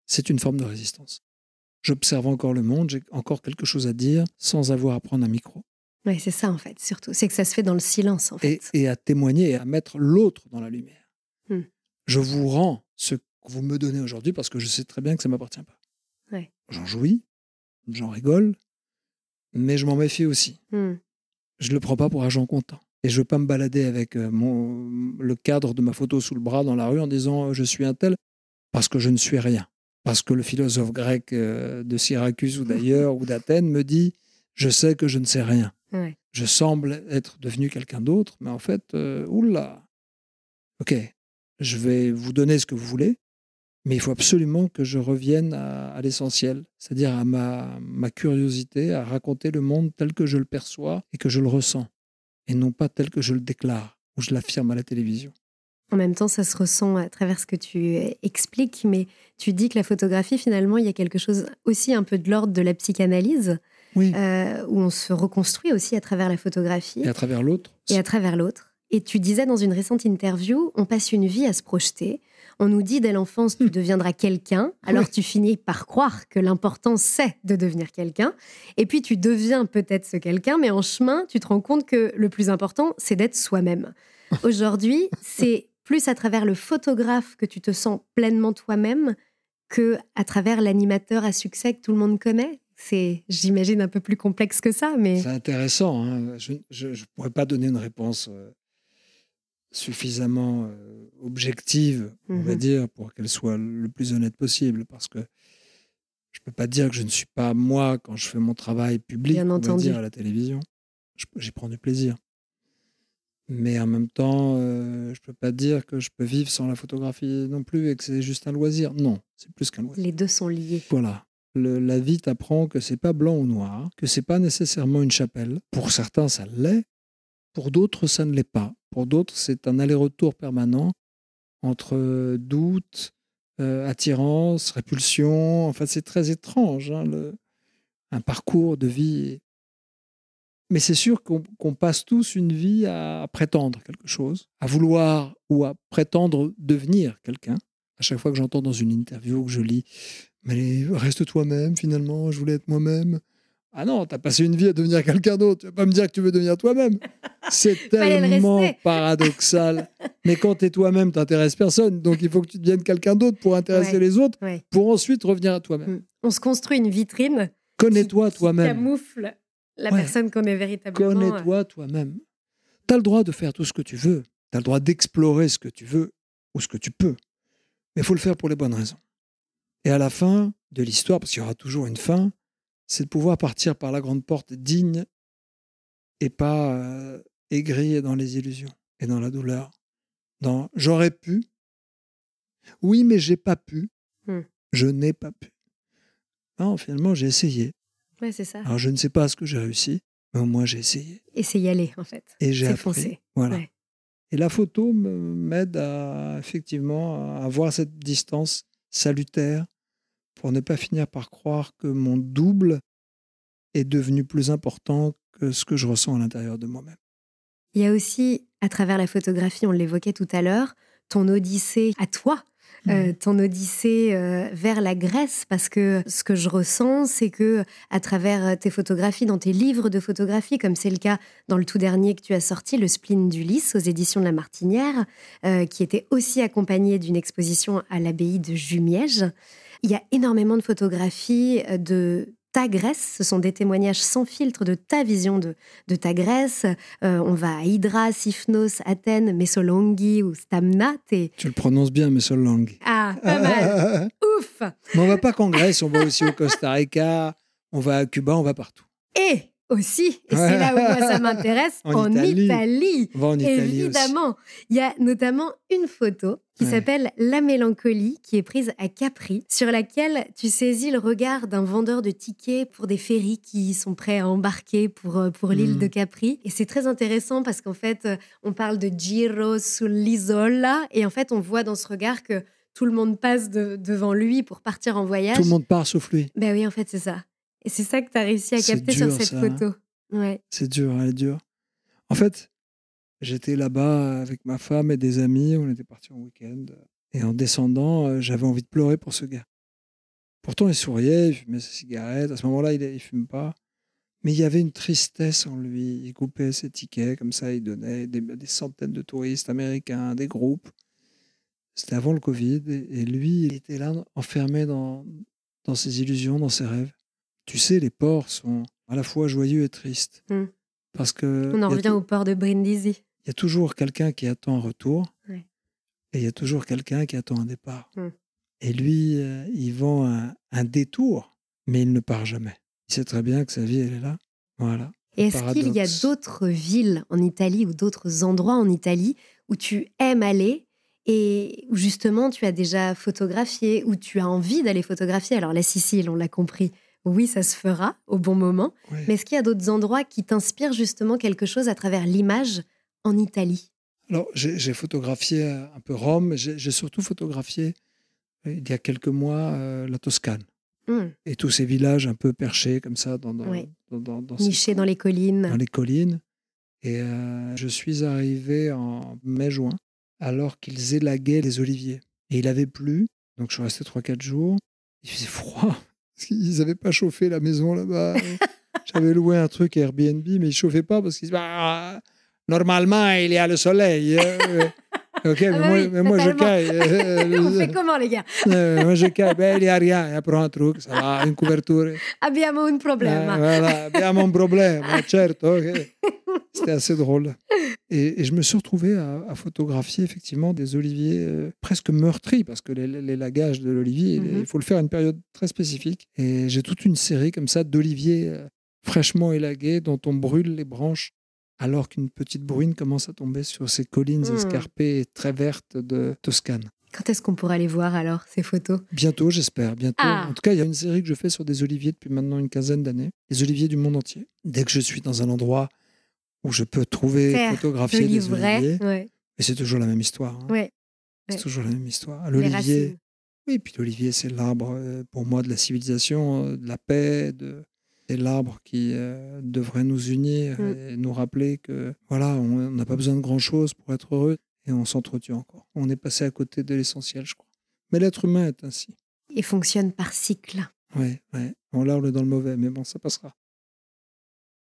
c'est une forme de résistance. J'observe encore le monde, j'ai encore quelque chose à dire sans avoir à prendre un micro. Oui, c'est ça, en fait, surtout. C'est que ça se fait dans le silence, en fait. et à témoigner et à mettre l'autre dans la lumière. Hmm. Je vous rends ce que vous me donnez aujourd'hui parce que je sais très bien que ça ne m'appartient pas. Ouais. J'en jouis, j'en rigole, mais je m'en méfie aussi. Hmm. Je ne le prends pas pour argent comptant. Et je ne veux pas me balader avec euh, mon, le cadre de ma photo sous le bras dans la rue en disant euh, je suis un tel, parce que je ne suis rien. Parce que le philosophe grec euh, de Syracuse ou d'ailleurs ou d'Athènes me dit je sais que je ne sais rien Ouais. je semble être devenu quelqu'un d'autre, mais en fait, euh, oula, ok, je vais vous donner ce que vous voulez, mais il faut absolument que je revienne à, à l'essentiel, c'est-à-dire à ma, ma curiosité à raconter le monde tel que je le perçois et que je le ressens, et non pas tel que je le déclare ou je l'affirme à la télévision. En même temps, ça se ressent à travers ce que tu euh, expliques, mais tu dis que la photographie, finalement, il y a quelque chose aussi un peu de l'ordre de la psychanalyse. Oui. euh, où on se reconstruit aussi à travers la photographie Et à travers l'autre. et à travers l'autre. Et tu disais dans une récente interview, on passe une vie à se projeter. On nous dit dès l'enfance, tu deviendras quelqu'un. Alors tu finis par croire que l'important, c'est de devenir quelqu'un. Et puis tu deviens peut-être ce quelqu'un, mais en chemin, tu te rends compte que le plus important, c'est d'être soi-même. Aujourd'hui, c'est plus à travers le photographe que tu te sens pleinement toi-même que à travers l'animateur à succès que tout le monde connaît? C'est, j'imagine, un peu plus complexe que ça, mais C'est intéressant. hein. Je ne pourrais pas donner une réponse euh, suffisamment euh, objective, on va Mhm. dire, pour qu'elle soit le plus honnête possible. Parce que je ne peux pas dire que je ne suis pas moi quand je fais mon travail public, Bien on va dire, à la télévision. J'y prends du plaisir. Mais en même temps, euh, je ne peux pas dire que je peux vivre sans la photographie non plus et que c'est juste un loisir. Non, c'est plus qu'un loisir. les deux sont liés. Voilà. La vie t'apprend que c'est pas blanc ou noir, que c'est pas nécessairement une chapelle. Pour certains, ça l'est. Pour d'autres, ça ne l'est pas. Pour d'autres, c'est un aller-retour permanent entre doute, euh, attirance, répulsion. Enfin, c'est très étrange, hein, un parcours de vie. Mais c'est sûr qu'on passe tous une vie à prétendre quelque chose, à vouloir ou à prétendre devenir quelqu'un. À chaque fois que j'entends dans une interview que je lis, mais reste toi-même finalement, je voulais être moi-même. Ah non, t'as passé une vie à devenir quelqu'un d'autre. Tu vas pas me dire que tu veux devenir toi-même. C'est tellement paradoxal. mais quand t'es toi-même, t'intéresses personne. Donc il faut que tu deviennes quelqu'un d'autre pour intéresser Ouais, les autres, ouais. pour ensuite revenir à toi-même. Mm. On se construit une vitrine Connais-toi qui toi-même. camoufle la Ouais. personne qu'on est véritablement. Connais-toi toi-même. Tu as le droit de faire tout ce que tu veux. Tu as le droit d'explorer ce que tu veux ou ce que tu peux. Mais il faut le faire pour les bonnes raisons. Et à la fin de l'histoire, parce qu'il y aura toujours une fin, c'est de pouvoir partir par la grande porte digne et pas euh, aigri dans les illusions et dans la douleur. Dans j'aurais pu. Oui, mais j'ai pas pu. Hmm. Je n'ai pas pu. Non, finalement, j'ai essayé. Ouais, c'est ça. Alors, je ne sais pas ce que j'ai réussi, mais au moins j'ai essayé. Et c'est y aller, en fait. Et j'ai foncer. Voilà. Ouais. Et la photo m'aide à effectivement à avoir cette distance salutaire pour ne pas finir par croire que mon double est devenu plus important que ce que je ressens à l'intérieur de moi-même. Il y a aussi, à travers la photographie, on l'évoquait tout à l'heure, ton odyssée à toi, euh, ton odyssée euh, vers la Grèce, parce que ce que je ressens, c'est que à travers tes photographies, dans tes livres de photographie, comme c'est le cas dans le tout dernier que tu as sorti, Le spleen d'Ulysse, aux éditions de La Martinière, euh, qui était aussi accompagné d'une exposition à l'abbaye de Jumièges, il y a énormément de photographies euh, de ta Grèce. Ce sont des témoignages sans filtre de ta vision de, de ta Grèce. Euh, on va à Hydra, Sifnos, Athènes, Messolongi ou Stamna. Tu le prononces bien, langue. Ah, pas mal. Ouf Mais on va pas qu'en Grèce, on va aussi au Costa Rica, on va à Cuba, on va partout. Et aussi, et c'est là où moi ça m'intéresse, En en, Italie. Italie. On va en Italie aussi. Évidemment. Il y a notamment une photo qui Ouais. s'appelle La mélancolie, qui est prise à Capri, sur laquelle tu saisis le regard d'un vendeur de tickets pour des ferries qui sont prêts à embarquer pour, euh, pour l'île Mhm. de Capri. Et c'est très intéressant parce qu'en fait, euh, on parle de Giro sull'isola, et en fait, on voit dans ce regard que tout le monde passe de- devant lui pour partir en voyage. Tout le monde part sauf lui. Ben oui, en fait, c'est ça. Et c'est ça que tu as réussi à capter dur, sur cette ça, hein. photo. Ouais. C'est dur, elle est dure. En fait, j'étais là-bas avec ma femme et des amis, on était partis en week-end. Et en descendant, euh, j'avais envie de pleurer pour ce gars. Pourtant, il souriait, il fumait ses cigarettes. À ce moment-là, il ne fume pas. Mais il y avait une tristesse en lui. Il coupait ses tickets, comme ça, il donnait des, des centaines de touristes américains, des groupes. C'était avant le Covid. Et, et lui, il était là, enfermé dans, dans ses illusions, dans ses rêves. Tu sais, les ports sont à la fois joyeux et tristes. Mm. Parce que On en revient au port de Brindisi. il y a toujours quelqu'un qui attend un retour Ouais. et il y a toujours quelqu'un qui attend un départ. Mm. Et lui, euh, il vend un, un détour, mais il ne part jamais. Il sait très bien que sa vie, elle est là. Voilà. Et est-ce qu'il y a d'autres villes en Italie ou d'autres endroits en Italie où tu aimes aller et où justement tu as déjà photographié, où tu as envie d'aller photographier? Alors la Sicile, on l'a compris, oui, ça se fera au bon moment. Oui. Mais est-ce qu'il y a d'autres endroits qui t'inspirent justement quelque chose à travers l'image en Italie? Alors, j'ai photographié euh, un peu Rome, j'ai j'ai surtout photographié, euh, il y a quelques mois, euh, la Toscane. Hmm. Et tous ces villages un peu perchés comme ça dans, dans- Oui. dans, les collines. dans les collines. Et euh, je suis arrivé en mai-juin, alors qu'ils élaguaient les oliviers. Et il avait plu, donc je suis resté 3-4 jours. Il faisait froid. Ils n'avaient pas chauffé la maison là-bas. J'avais loué un truc Airbnb, mais ils ne chauffaient pas parce qu'ils disaient bah, Normalement, il y a le soleil. hein. ok, mais, Ah bah moi, oui, mais moi, je caille. On fait comment, les gars? Euh, moi, je caille. Ben, il n'y a rien. Il prend un truc, ça va, une couverture. Abbiamo un problema. Eh, voilà, abbiamo un problème, certo. ok. C'était assez drôle. Et, et je me suis retrouvé à, à photographier effectivement des oliviers euh, presque meurtris, parce que les- les- l'élagage de l'olivier, il- Mhm. il faut le faire à une période très spécifique. Et j'ai toute une série comme ça d'oliviers euh, fraîchement élagués dont on brûle les branches alors qu'une petite bruine commence à tomber sur ces collines Mhm. escarpées et très vertes de Toscane. Quand est-ce qu'on pourra les voir alors, ces photos? Bientôt, j'espère, bientôt. Ah. En tout cas, il y a une série que je fais sur des oliviers depuis maintenant une quinzaine d'années. Les oliviers du monde entier. Dès que je suis dans un endroit où je peux trouver, Faire photographier des oliviers, Ouais. et c'est toujours la même histoire. hein. Ouais. C'est toujours la même histoire. L'olivier, oui, puis l'olivier, c'est l'arbre euh, pour moi de la civilisation, euh, de la paix, de... c'est l'arbre qui euh, devrait nous unir Mm. et nous rappeler que voilà, on on n'a pas besoin de grand chose pour être heureux et on s'entretue encore. On est passé à côté de l'essentiel, je crois. Mais l'être humain est ainsi. Et fonctionne par cycle. Oui, ouais. Bon, là, on est dans le mauvais, mais bon, ça passera.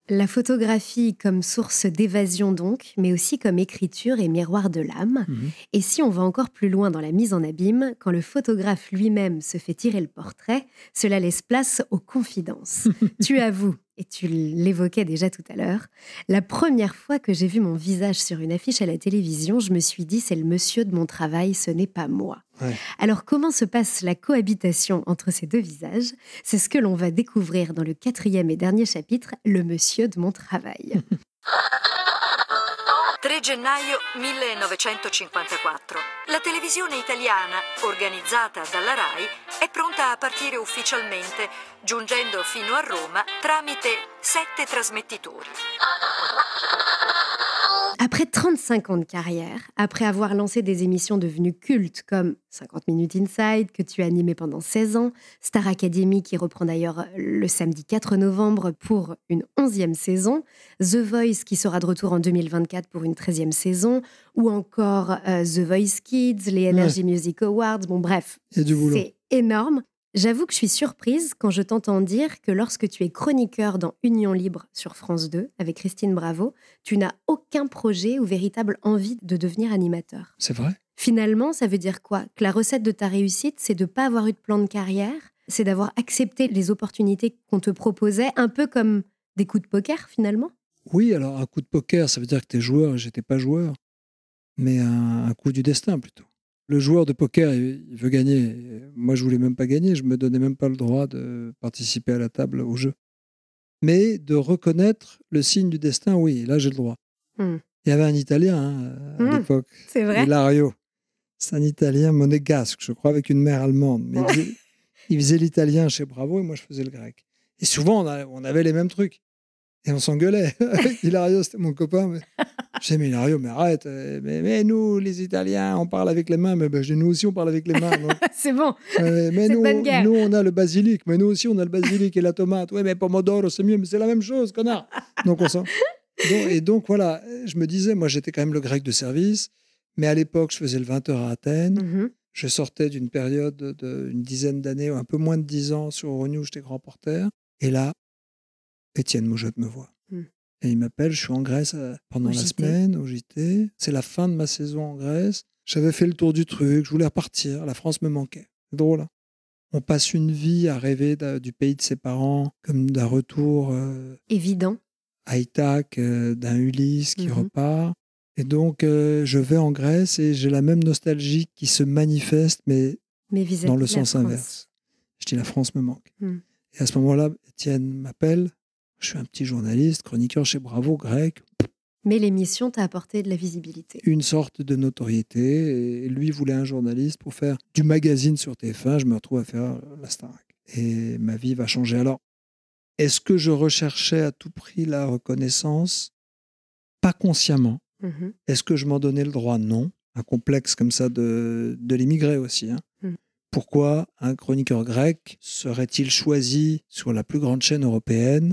La photographie comme source d'évasion donc, mais aussi comme écriture et miroir de l'âme. Mhm. Et si on va encore plus loin dans la mise en abîme, quand le photographe lui-même se fait tirer le portrait, cela laisse place aux confidences. tu avoues, et tu l'évoquais déjà tout à l'heure, la première fois que j'ai vu mon visage sur une affiche à la télévision, je me suis dit c'est le monsieur de mon travail, ce n'est pas moi. Ouais. Alors comment se passe la cohabitation entre ces deux visages? C'est ce que l'on va découvrir dans le quatrième et dernier chapitre, Le monsieur de mon travail. 3 gennaio 1954. La televisione italiana, organizzata dalla RAI, è pronta a partire ufficialmente, giungendo fino a Roma tramite sette trasmettitori. Après 35 ans de carrière, après avoir lancé des émissions devenues cultes comme 50 Minutes Inside, que tu as animé pendant 16 ans, Star Academy, qui reprend d'ailleurs le samedi 4 novembre pour une 11e saison, The Voice, qui sera de retour en 2024 pour une 13e saison, ou encore euh, The Voice Kids, les Energy Music Awards, bon bref, c'est énorme. J'avoue que je suis surprise quand je t'entends dire que lorsque tu es chroniqueur dans Union Libre sur France 2 avec Christine Bravo, tu n'as aucun projet ou véritable envie de devenir animateur. C'est vrai? Finalement, ça veut dire quoi? Que la recette de ta réussite, c'est de ne pas avoir eu de plan de carrière, c'est d'avoir accepté les opportunités qu'on te proposait, un peu comme des coups de poker finalement? Oui, alors un coup de poker, ça veut dire que tu es joueur et j'étais pas joueur. Mais un, un coup du destin plutôt. Le joueur de poker, il veut gagner. Moi, je voulais même pas gagner. Je me donnais même pas le droit de participer à la table au jeu. Mais de reconnaître le signe du destin, oui, là j'ai le droit. Hmm. Il y avait un Italien hein, à Hmm, l'époque, C'est vrai Hilario. C'est un Italien monégasque, je crois, avec une mère allemande. Mais il faisait, il faisait l'italien chez Bravo et moi je faisais le grec. Et souvent, on, a- on avait les mêmes trucs. Et on s'engueulait. Hilario, c'était mon copain. Mais... Je disais, mais Hilario, mais arrête. euh, Mais, mais nous, les Italiens, on parle avec les mains. Mais ben, je dis, nous aussi, on parle avec les mains. C'est bon Euh, mais nous, bonne guerre. nous, on a le basilic. Mais nous aussi, on a le basilic et la tomate. Oui, mais pomodoro, c'est mieux. Mais c'est la même chose, connard. Donc, on s'en... Donc- et donc, voilà, je me disais, moi, j'étais quand même le grec de service. Mais à l'époque, je faisais le 20h à Athènes. Mhm. Je sortais d'une période d'une dizaine d'années, ou un peu moins de dix ans, sur Euronews, j'étais grand porteur. Et là, Étienne Moujotte me voit. Hmm. Et il m'appelle, je suis en Grèce euh, pendant Au la JT. semaine, au JT. C'est la fin de ma saison en Grèce. J'avais fait le tour du truc, je voulais repartir. La France me manquait. C'est drôle. hein On passe une vie à rêver du pays de ses parents, comme d'un retour euh, Évident. Ithaque, euh, d'un Ulysse qui Mhm. repart. Et donc, euh, je vais en Grèce et j'ai la même nostalgie qui se manifeste, mais dans le sens France. inverse. Je dis la France me manque. Hmm. Et à ce moment-là, Étienne m'appelle. Je suis un petit journaliste, chroniqueur chez Bravo, grec, Mais l'émission t'a apporté de la visibilité. une sorte de notoriété. Et lui voulait un journaliste pour faire du magazine sur TF1. Je me retrouve à faire la Starac. Et ma vie va changer. Alors, est-ce que je recherchais à tout prix la reconnaissance? Pas consciemment. Mhm. Est-ce que je m'en donnais le droit? Non. Un complexe comme ça de, de l'immigré aussi. hein. Mm. Pourquoi un chroniqueur grec serait-il choisi sur la plus grande chaîne européenne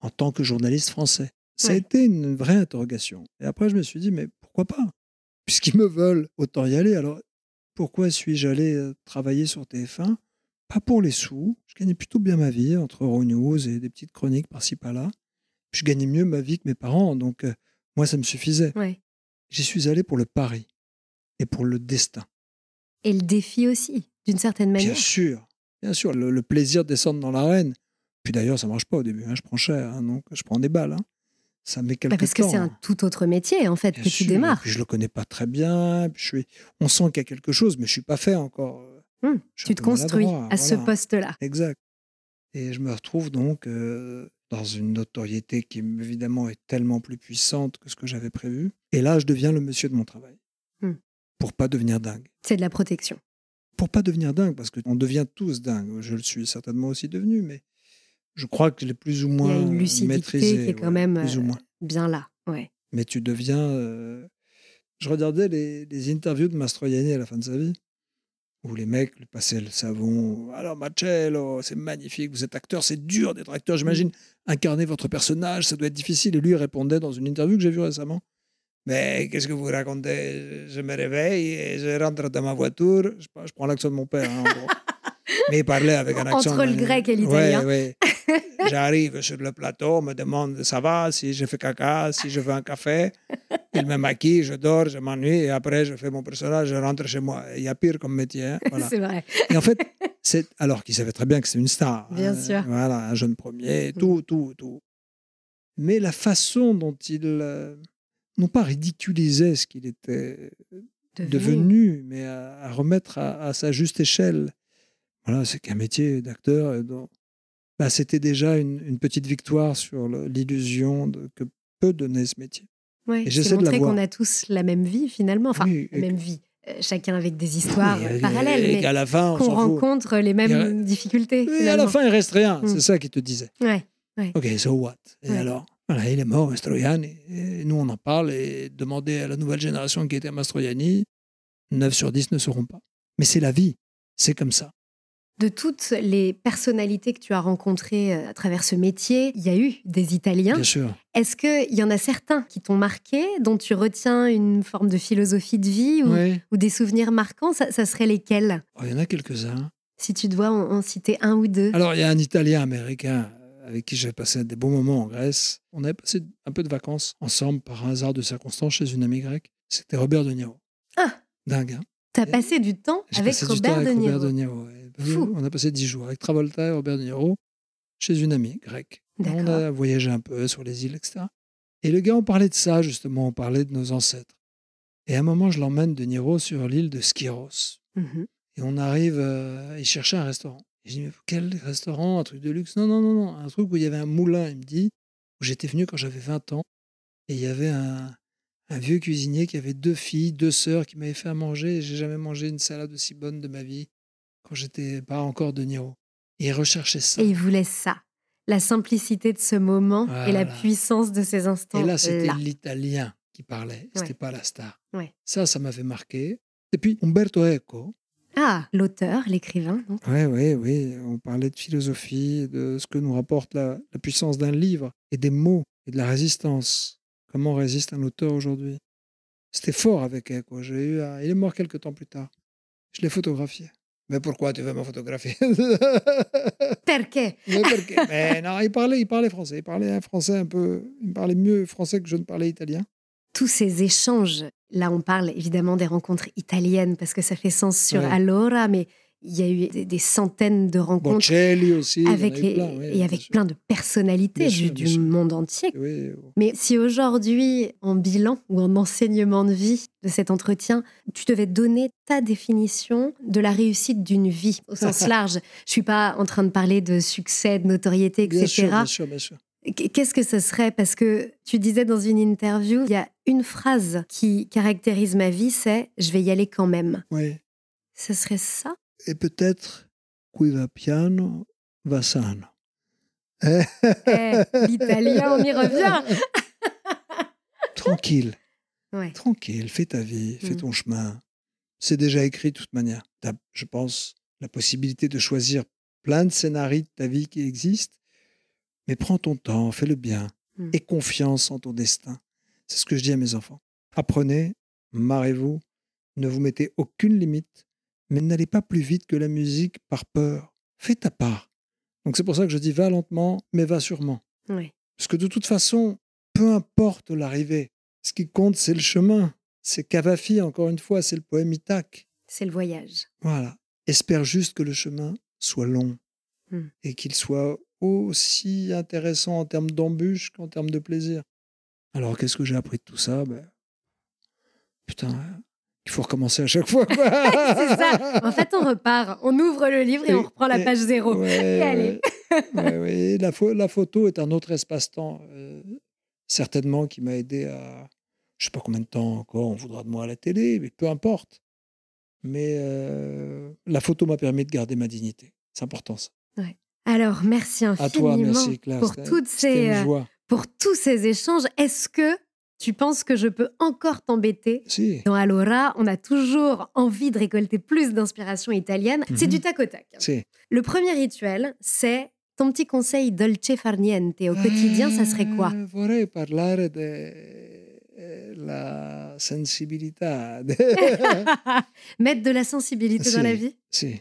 en tant que journaliste français Ça a Ouais. été une vraie interrogation. Et après, je me suis dit, mais pourquoi pas? Puisqu'ils me veulent, autant y aller. Alors, pourquoi suis-je allé euh, travailler sur TF1 Pas pour les sous. Je gagnais plutôt bien ma vie entre Euronews et des petites chroniques par-ci par-là. Je gagnais mieux ma vie que mes parents, donc euh, moi, ça me suffisait. Ouais. J'y suis allé pour le pari et pour le destin. Et le défi aussi, d'une certaine manière. Bien sûr, bien sûr, le, le plaisir de descendre dans l'arène. Puis d'ailleurs, ça marche pas au début. hein, je prends cher, hein, donc je prends des balles. hein. Ça met quelques Bah, parce que c'est un tout autre métier, en fait, Bien que tu sûr. démarres. Puis je le connais pas très bien. puis je suis... On sent qu'il y a quelque chose, mais je suis pas fait encore. Hum, Je suis tu te construis à ce poste-là. Exact. Et je me retrouve donc euh, dans une notoriété qui évidemment est tellement plus puissante que ce que j'avais prévu. Et là, je deviens le monsieur de mon travail. Hmm. Pour pas devenir dingue. C'est de la protection. Pour pas devenir dingue, parce qu'on devient tous dingues. Je le suis certainement aussi devenu, mais je crois que je l'ai plus ou Il y moins a une lucidité maîtrisé. qui est quand ouais, même euh, moins. bien là. Ouais. Mais tu deviens. euh, Je regardais les, les interviews de Mastroianni à la fin de sa vie, où les mecs lui passaient le savon. Alors, Marcello, c'est magnifique, vous êtes acteur, c'est dur d'être acteur, j'imagine. Incarner votre personnage, ça doit être difficile. Et lui répondait dans une interview que j'ai vue récemment. Mais qu'est-ce que vous racontez? Je me réveille et je rentre dans ma voiture. Je, je prends l'accent de mon père. hein, en gros. Mais il parlait avec un accent. Entre le grec et l'italien. Ouais, ouais. J'arrive sur le plateau, on me demande ça va, si je fais caca, si je veux un café. Il me maquille, je dors, je m'ennuie et après je fais mon personnage, je rentre chez moi. Il y a pire comme métier. hein, voilà. c'est vrai. Et en fait, c'est alors qu'il savait très bien que c'est une star. Bien hein, sûr. Voilà, un jeune premier, tout, tout, tout. Mais la façon dont il, euh, non pas ridiculisait ce qu'il était devenu, mais à, à remettre à, à sa juste échelle. Voilà, c'est qu'un métier d'acteur, donc, bah, c'était déjà une, une petite victoire sur l'illusion que peut donner ce métier. Ouais, Et j'essaie de montrer qu'on a tous la même vie finalement. Enfin, Oui, la même vie. Euh, chacun avec des histoires Oui, euh, parallèles, et mais la fin, on qu'on rencontre les mêmes difficultés. Et à la fin, il reste rien. Mm. C'est ça qu'il te disait. Ouais, ouais. Ok, so what? Et alors? Voilà, Il est mort, Mastroianni. Et nous, on en parle et demander à la nouvelle génération qui était Mastroianni, 9 sur 10 ne sauront pas. Mais c'est la vie. C'est comme ça. De toutes les personnalités que tu as rencontrées euh, à travers ce métier, il y a eu des Italiens. Bien sûr. Est-ce qu'il y en a certains qui t'ont marqué, dont tu retiens une forme de philosophie de vie ou, Oui. ou des souvenirs marquants? Ça, ça serait lesquels? Oh, il y en a quelques-uns. Si tu dois en, en citer un ou deux. Alors, il y a un Italien américain avec qui j'ai passé des bons moments en Grèce. On avait passé un peu de vacances ensemble par un hasard de circonstances chez une amie grecque. C'était Robert De Niro. Ah Dingue, hein T'as passé du temps avec passé du Robert temps avec De. Robert De Niro. Fou. On a passé dix jours avec Travolta et Robert De Niro chez une amie grecque. On a voyagé un peu sur les îles, etc. Et le gars, on parlait de ça, justement, on parlait de nos ancêtres. Et à un moment, je l'emmène De Niro sur l'île de Skiros. Mhm. Et on arrive, euh, il cherchait un restaurant. Et je dis, mais quel restaurant? Un truc de luxe? Non, non, non, non. Un truc où il y avait un moulin, il me dit, où j'étais venu quand j'avais 20 ans. Et il y avait un, un vieux cuisinier qui avait deux filles, deux sœurs qui m'avaient fait à manger. Et j'ai jamais mangé une salade aussi bonne de ma vie quand j'étais pas encore de Niro. Et il recherchait ça. Et il voulait ça. La simplicité de ce moment et la puissance de ces instants. Et là, c'était l'italien qui parlait, c'était Ouais. pas la star. Ouais. Ça, ça m'avait marqué. Et puis, Umberto Eco, Ah, l'auteur, l'écrivain. Oui, oui, oui. On parlait de philosophie, de ce que nous rapporte la, la puissance d'un livre et des mots et de la résistance. Comment résiste un auteur aujourd'hui? C'était fort avec. Quoi. J'ai eu un- Il est mort quelques temps plus tard. Je l'ai photographié. Mais pourquoi tu veux me photographier? Perqué Mais pourquoi Mais non, il parlait, il parlait français. Il parlait un français un peu. Il parlait mieux français que je ne parlais italien. Tous ces échanges, là on parle évidemment des rencontres italiennes parce que ça fait sens sur Ouais. Allora, mais il y a eu des, des centaines de rencontres Bocelli aussi. avec eu les, plein, oui, et avec sûr. plein de personnalités Bien du, sûr, monde entier. Oui, Mais si aujourd'hui, en bilan ou en enseignement de vie de cet entretien, tu devais donner ta définition de la réussite d'une vie au sens large, je suis pas en train de parler de succès, de notoriété, etc. bien sûr, bien sûr, bien sûr. Qu- Qu'est-ce que ce serait? Parce que tu disais dans une interview, il y a une phrase qui caractérise ma vie, c'est je vais y aller quand même. Oui. Ce serait ça? Et peut-être qui va piano va sano. Eh, L'italien, on y revient Tranquille, Ouais. tranquille, fais ta vie, fais Mm. ton chemin. C'est déjà écrit de toute manière. As, je pense, la possibilité de choisir plein de scénarios de ta vie qui existent, Mais prends ton temps, fais le bien. Mm. Aie confiance en ton destin. C'est ce que je dis à mes enfants. Apprenez, marrez-vous, ne vous mettez aucune limite, mais n'allez pas plus vite que la musique par peur. Fais ta part. Donc c'est pour ça que je dis va lentement, mais va sûrement. Ouais. Parce que de toute façon, peu importe l'arrivée, ce qui compte, c'est le chemin. C'est Cavafi, encore une fois, c'est le poème Ithaque. C'est le voyage. Voilà. Espère juste que le chemin soit long Hmm. et qu'il soit aussi intéressant en termes d'embûches qu'en termes de plaisir. Alors, qu'est-ce que j'ai appris de tout ça? Ben, Putain, il faut recommencer à chaque fois. ça. En fait, on repart, on ouvre le livre et, on reprend la page zéro. Ouais, et allez. ouais. La, pho- la photo est un autre espace-temps, euh, certainement, qui m'a aidé à. Je sais pas combien de temps encore on voudra de moi à la télé, mais peu importe. Mais euh, la photo m'a permis de garder ma dignité. C'est important ça. Alors, merci infiniment À toi, merci Claire. pour toutes ces, euh, pour tous ces échanges. Est-ce que tu penses que je peux encore t'embêter Si. Dans Allora, on a toujours envie de récolter plus d'inspiration italienne. C'est Mhm. du tac au tac. Si. Le premier rituel, c'est ton petit conseil dolce far niente au quotidien, ça serait quoi Eh, Vorrei parlare della sensibilità. Mettre de la sensibilité dans la vie si.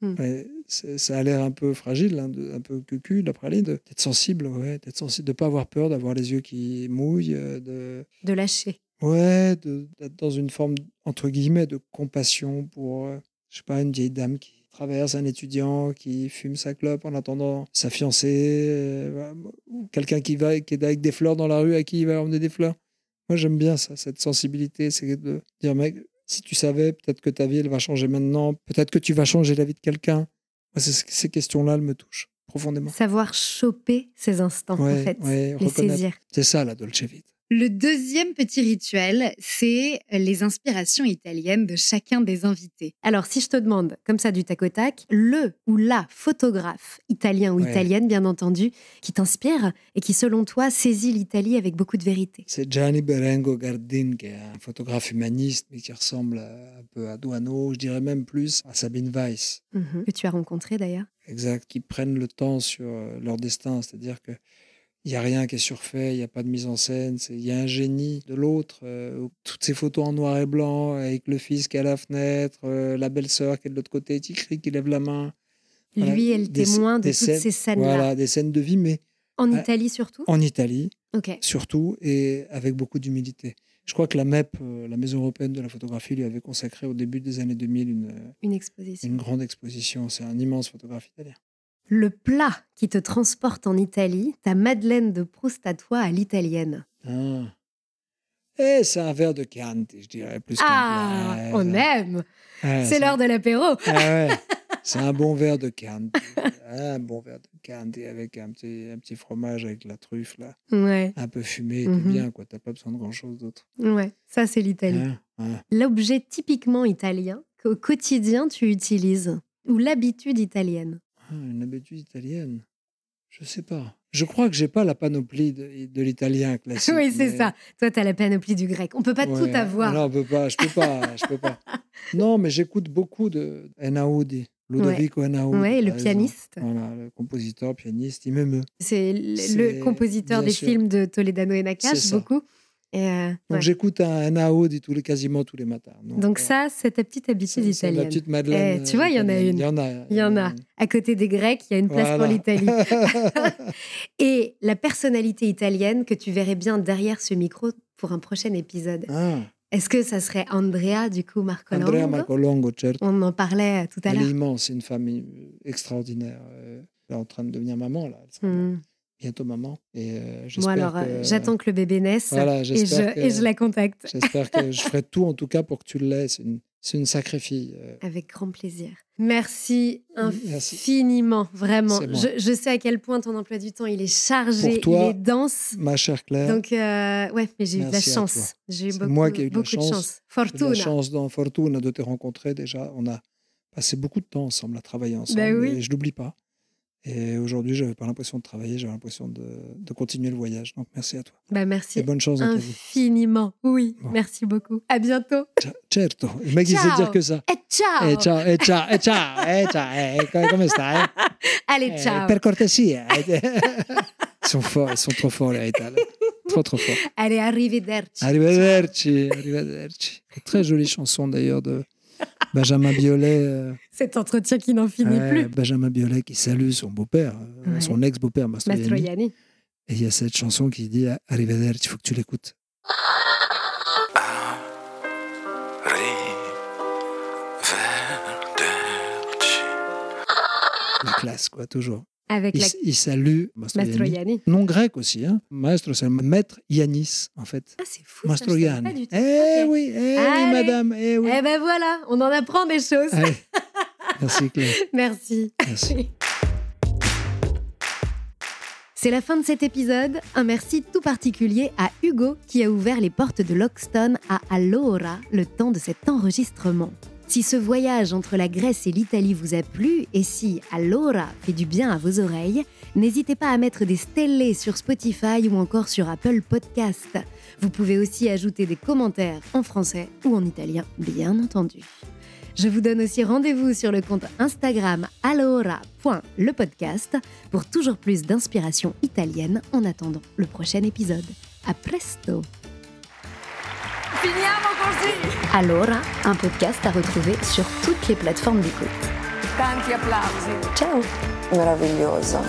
Hmm. Ouais, ça a l'air un peu fragile, hein, de- un peu cucu, la praline, d'être sensible, ouais, d'être sensible, de pas avoir peur, d'avoir les yeux qui mouillent, euh, de, De lâcher. ouais, d'être dans une forme entre guillemets de compassion pour, euh, je sais pas, une vieille dame qui traverse, un étudiant qui fume sa clope en attendant sa fiancée, euh, ou quelqu'un qui va qui est avec des fleurs dans la rue à qui il va emmener des fleurs. Moi, j'aime bien ça, cette sensibilité, c'est de dire, mec, si tu savais, peut-être que ta vie, elle va changer maintenant, peut-être que tu vas changer la vie de quelqu'un. Ces questions-là, elles me touchent profondément. Savoir choper ces instants, en fait. ouais, les reconnaître. saisir. C'est ça, la Dolce Vita. Le deuxième petit rituel, c'est les inspirations italiennes de chacun des invités. Alors, si je te demande, comme ça du tac au tac, le ou la photographe, italien ou Ouais. italienne, bien entendu, qui t'inspire et qui, selon toi, saisit l'Italie avec beaucoup de vérité. C'est Gianni Berengo Gardin, qui est un photographe humaniste, mais qui ressemble à- un peu à Douaneau, je dirais même plus à Sabine Weiss. Mhm. Que tu as rencontré d'ailleurs. Exact, qui prennent le temps sur euh, leur destin, c'est-à-dire que il n'y a rien qui est surfait, il n'y a pas de mise en scène, il y a un génie de l'autre. euh, toutes ces photos en noir et blanc, avec le fils qui est à la fenêtre, euh, la belle-sœur qui est de l'autre côté, qui crie, qui lève la main. Voilà, Lui est le témoin de toutes scènes- ces scènes-là. Voilà, des scènes de vie, mais En euh, Italie surtout? en Italie, Ok. surtout, et avec beaucoup d'humilité. Je crois que la MEP, la Maison européenne de la photographie, lui avait consacré au début des années 2000 une, Une exposition. une grande exposition. C'est un immense photographe italien. Le plat qui te transporte en Italie, ta Madeleine de Proust à toi à l'italienne. Ah. Et c'est un verre de Chianti, je dirais, plus qu'un Ah, plat. on aime ouais, C'est l'heure de l'apéro Ah ouais, c'est un bon verre de Chianti. un bon verre de Chianti avec un petit, un petit fromage avec la truffe, là. Ouais, Un peu fumé, Mhm. bien, quoi. T'as pas besoin de grand-chose d'autre. ouais, ça c'est l'Italie. Hein. L'objet typiquement italien qu'au quotidien tu utilises, ou l'habitude italienne. Ah, une habitude italienne Je sais pas. Je crois que j'ai pas la panoplie de, de l'italien classique. oui, c'est mais- ça. Toi, tu as la panoplie du grec. On peut pas Ouais, tout avoir. Non, on peut pas, je peux pas, je peux pas. Non, mais j'écoute beaucoup de Einaudi, Ludovico. Ouais, le par exemple. pianiste. Voilà, le compositeur, pianiste, il m'émeut. C'est le- le compositeur des sûr. films de Toledano et Nakash, beaucoup. Et, euh, Donc ouais. j'écoute un tous les, quasiment tous les matins. Donc euh, ça, c'est ta petite habitude italienne. petite Madeleine. Eh, tu vois, il y en a une. Il y en a. Il y en a. À côté des Grecs, il y a une place pour Voilà. l'Italie. Et la personnalité italienne que tu verrais bien derrière ce micro pour un prochain épisode. Ah, Est-ce que ça serait Andrea, du coup, Marcolongo? Andrea Marcolongo, certo. On en parlait euh, tout à Elle est l'heure. immense, c'est une femme euh, extraordinaire. Elle est en train de devenir maman, là. Bientôt maman. Et euh, alors, euh, que- j'attends que le bébé naisse Voilà, et, je, que- et je la contacte. J'espère que je ferai tout, en tout cas, pour que tu l'aies. C'est une, c'est une sacrée fille. euh. Avec grand plaisir. Merci Merci. infiniment, vraiment. Je, je sais à quel point ton emploi du temps, il est chargé, Pour toi, il est dense. Ma chère Claire, Donc, euh, ouais, mais j'ai eu de la chance. J'ai eu beaucoup, moi qui ai eu beaucoup de chance. chance. eu de Fortuna. la chance dans Fortuna de te rencontrer déjà. On a passé beaucoup de temps ensemble à travailler ensemble. Bah oui. Et je l'oublie pas. Et aujourd'hui, je n'avais pas l'impression de travailler, j'avais l'impression de, de continuer le voyage. Donc merci à toi. Bah, merci Et bonne chance dans infiniment. Oui, Bon. merci beaucoup. À bientôt. Ciao, certo. Il mec, il sait Ciao. dire que ça. Et ciao. Eh, ciao, eh, ciao, eh, ciao, eh, ciao, eh, come- come stai? Allez, ciao. per cortesia. Ils sont forts, ils sont trop forts, les Rital. Trop, trop forts. Allez, arrivederci. Arrivederci, arrivederci. Très jolie chanson d'ailleurs de Benjamin Biolay. euh, Cet entretien qui n'en finit ouais, plus. Benjamin Biolay qui salue son beau-père, euh, Ouais. son ex-beau-père Mastroianni. Mastroianni. Et il y a cette chanson qui dit Arrivederci, il faut que tu l'écoutes. La classe, quoi, toujours. Avec il, la- il salue Mastroianni. Mastroianni. Nom grec aussi. Hein. Maestro, c'est maître Yanis, en fait. Ah, c'est fou. ça, je Mastroianni. pas du tout. Eh oui, eh oui, Allez. madame, eh oui. Eh ben voilà, on en apprend des choses. Allez. Merci, Claire. Merci. Merci. C'est la fin de cet épisode. Un merci tout particulier à Hugo qui a ouvert les portes de Loxton à Allora le temps de cet enregistrement. Si ce voyage entre la Grèce et l'Italie vous a plu et si Allora fait du bien à vos oreilles, n'hésitez pas à mettre des stellés sur Spotify ou encore sur Apple Podcast. Vous pouvez aussi ajouter des commentaires en français ou en italien, bien entendu. Je vous donne aussi rendez-vous sur le compte Instagram allora.lepodcast pour toujours plus d'inspiration italienne en attendant le prochain épisode. A presto! Finiamo così! Allora, un podcast à retrouver sur toutes les plateformes d'écoute. Tanti applausi. Ciao! Meraviglioso.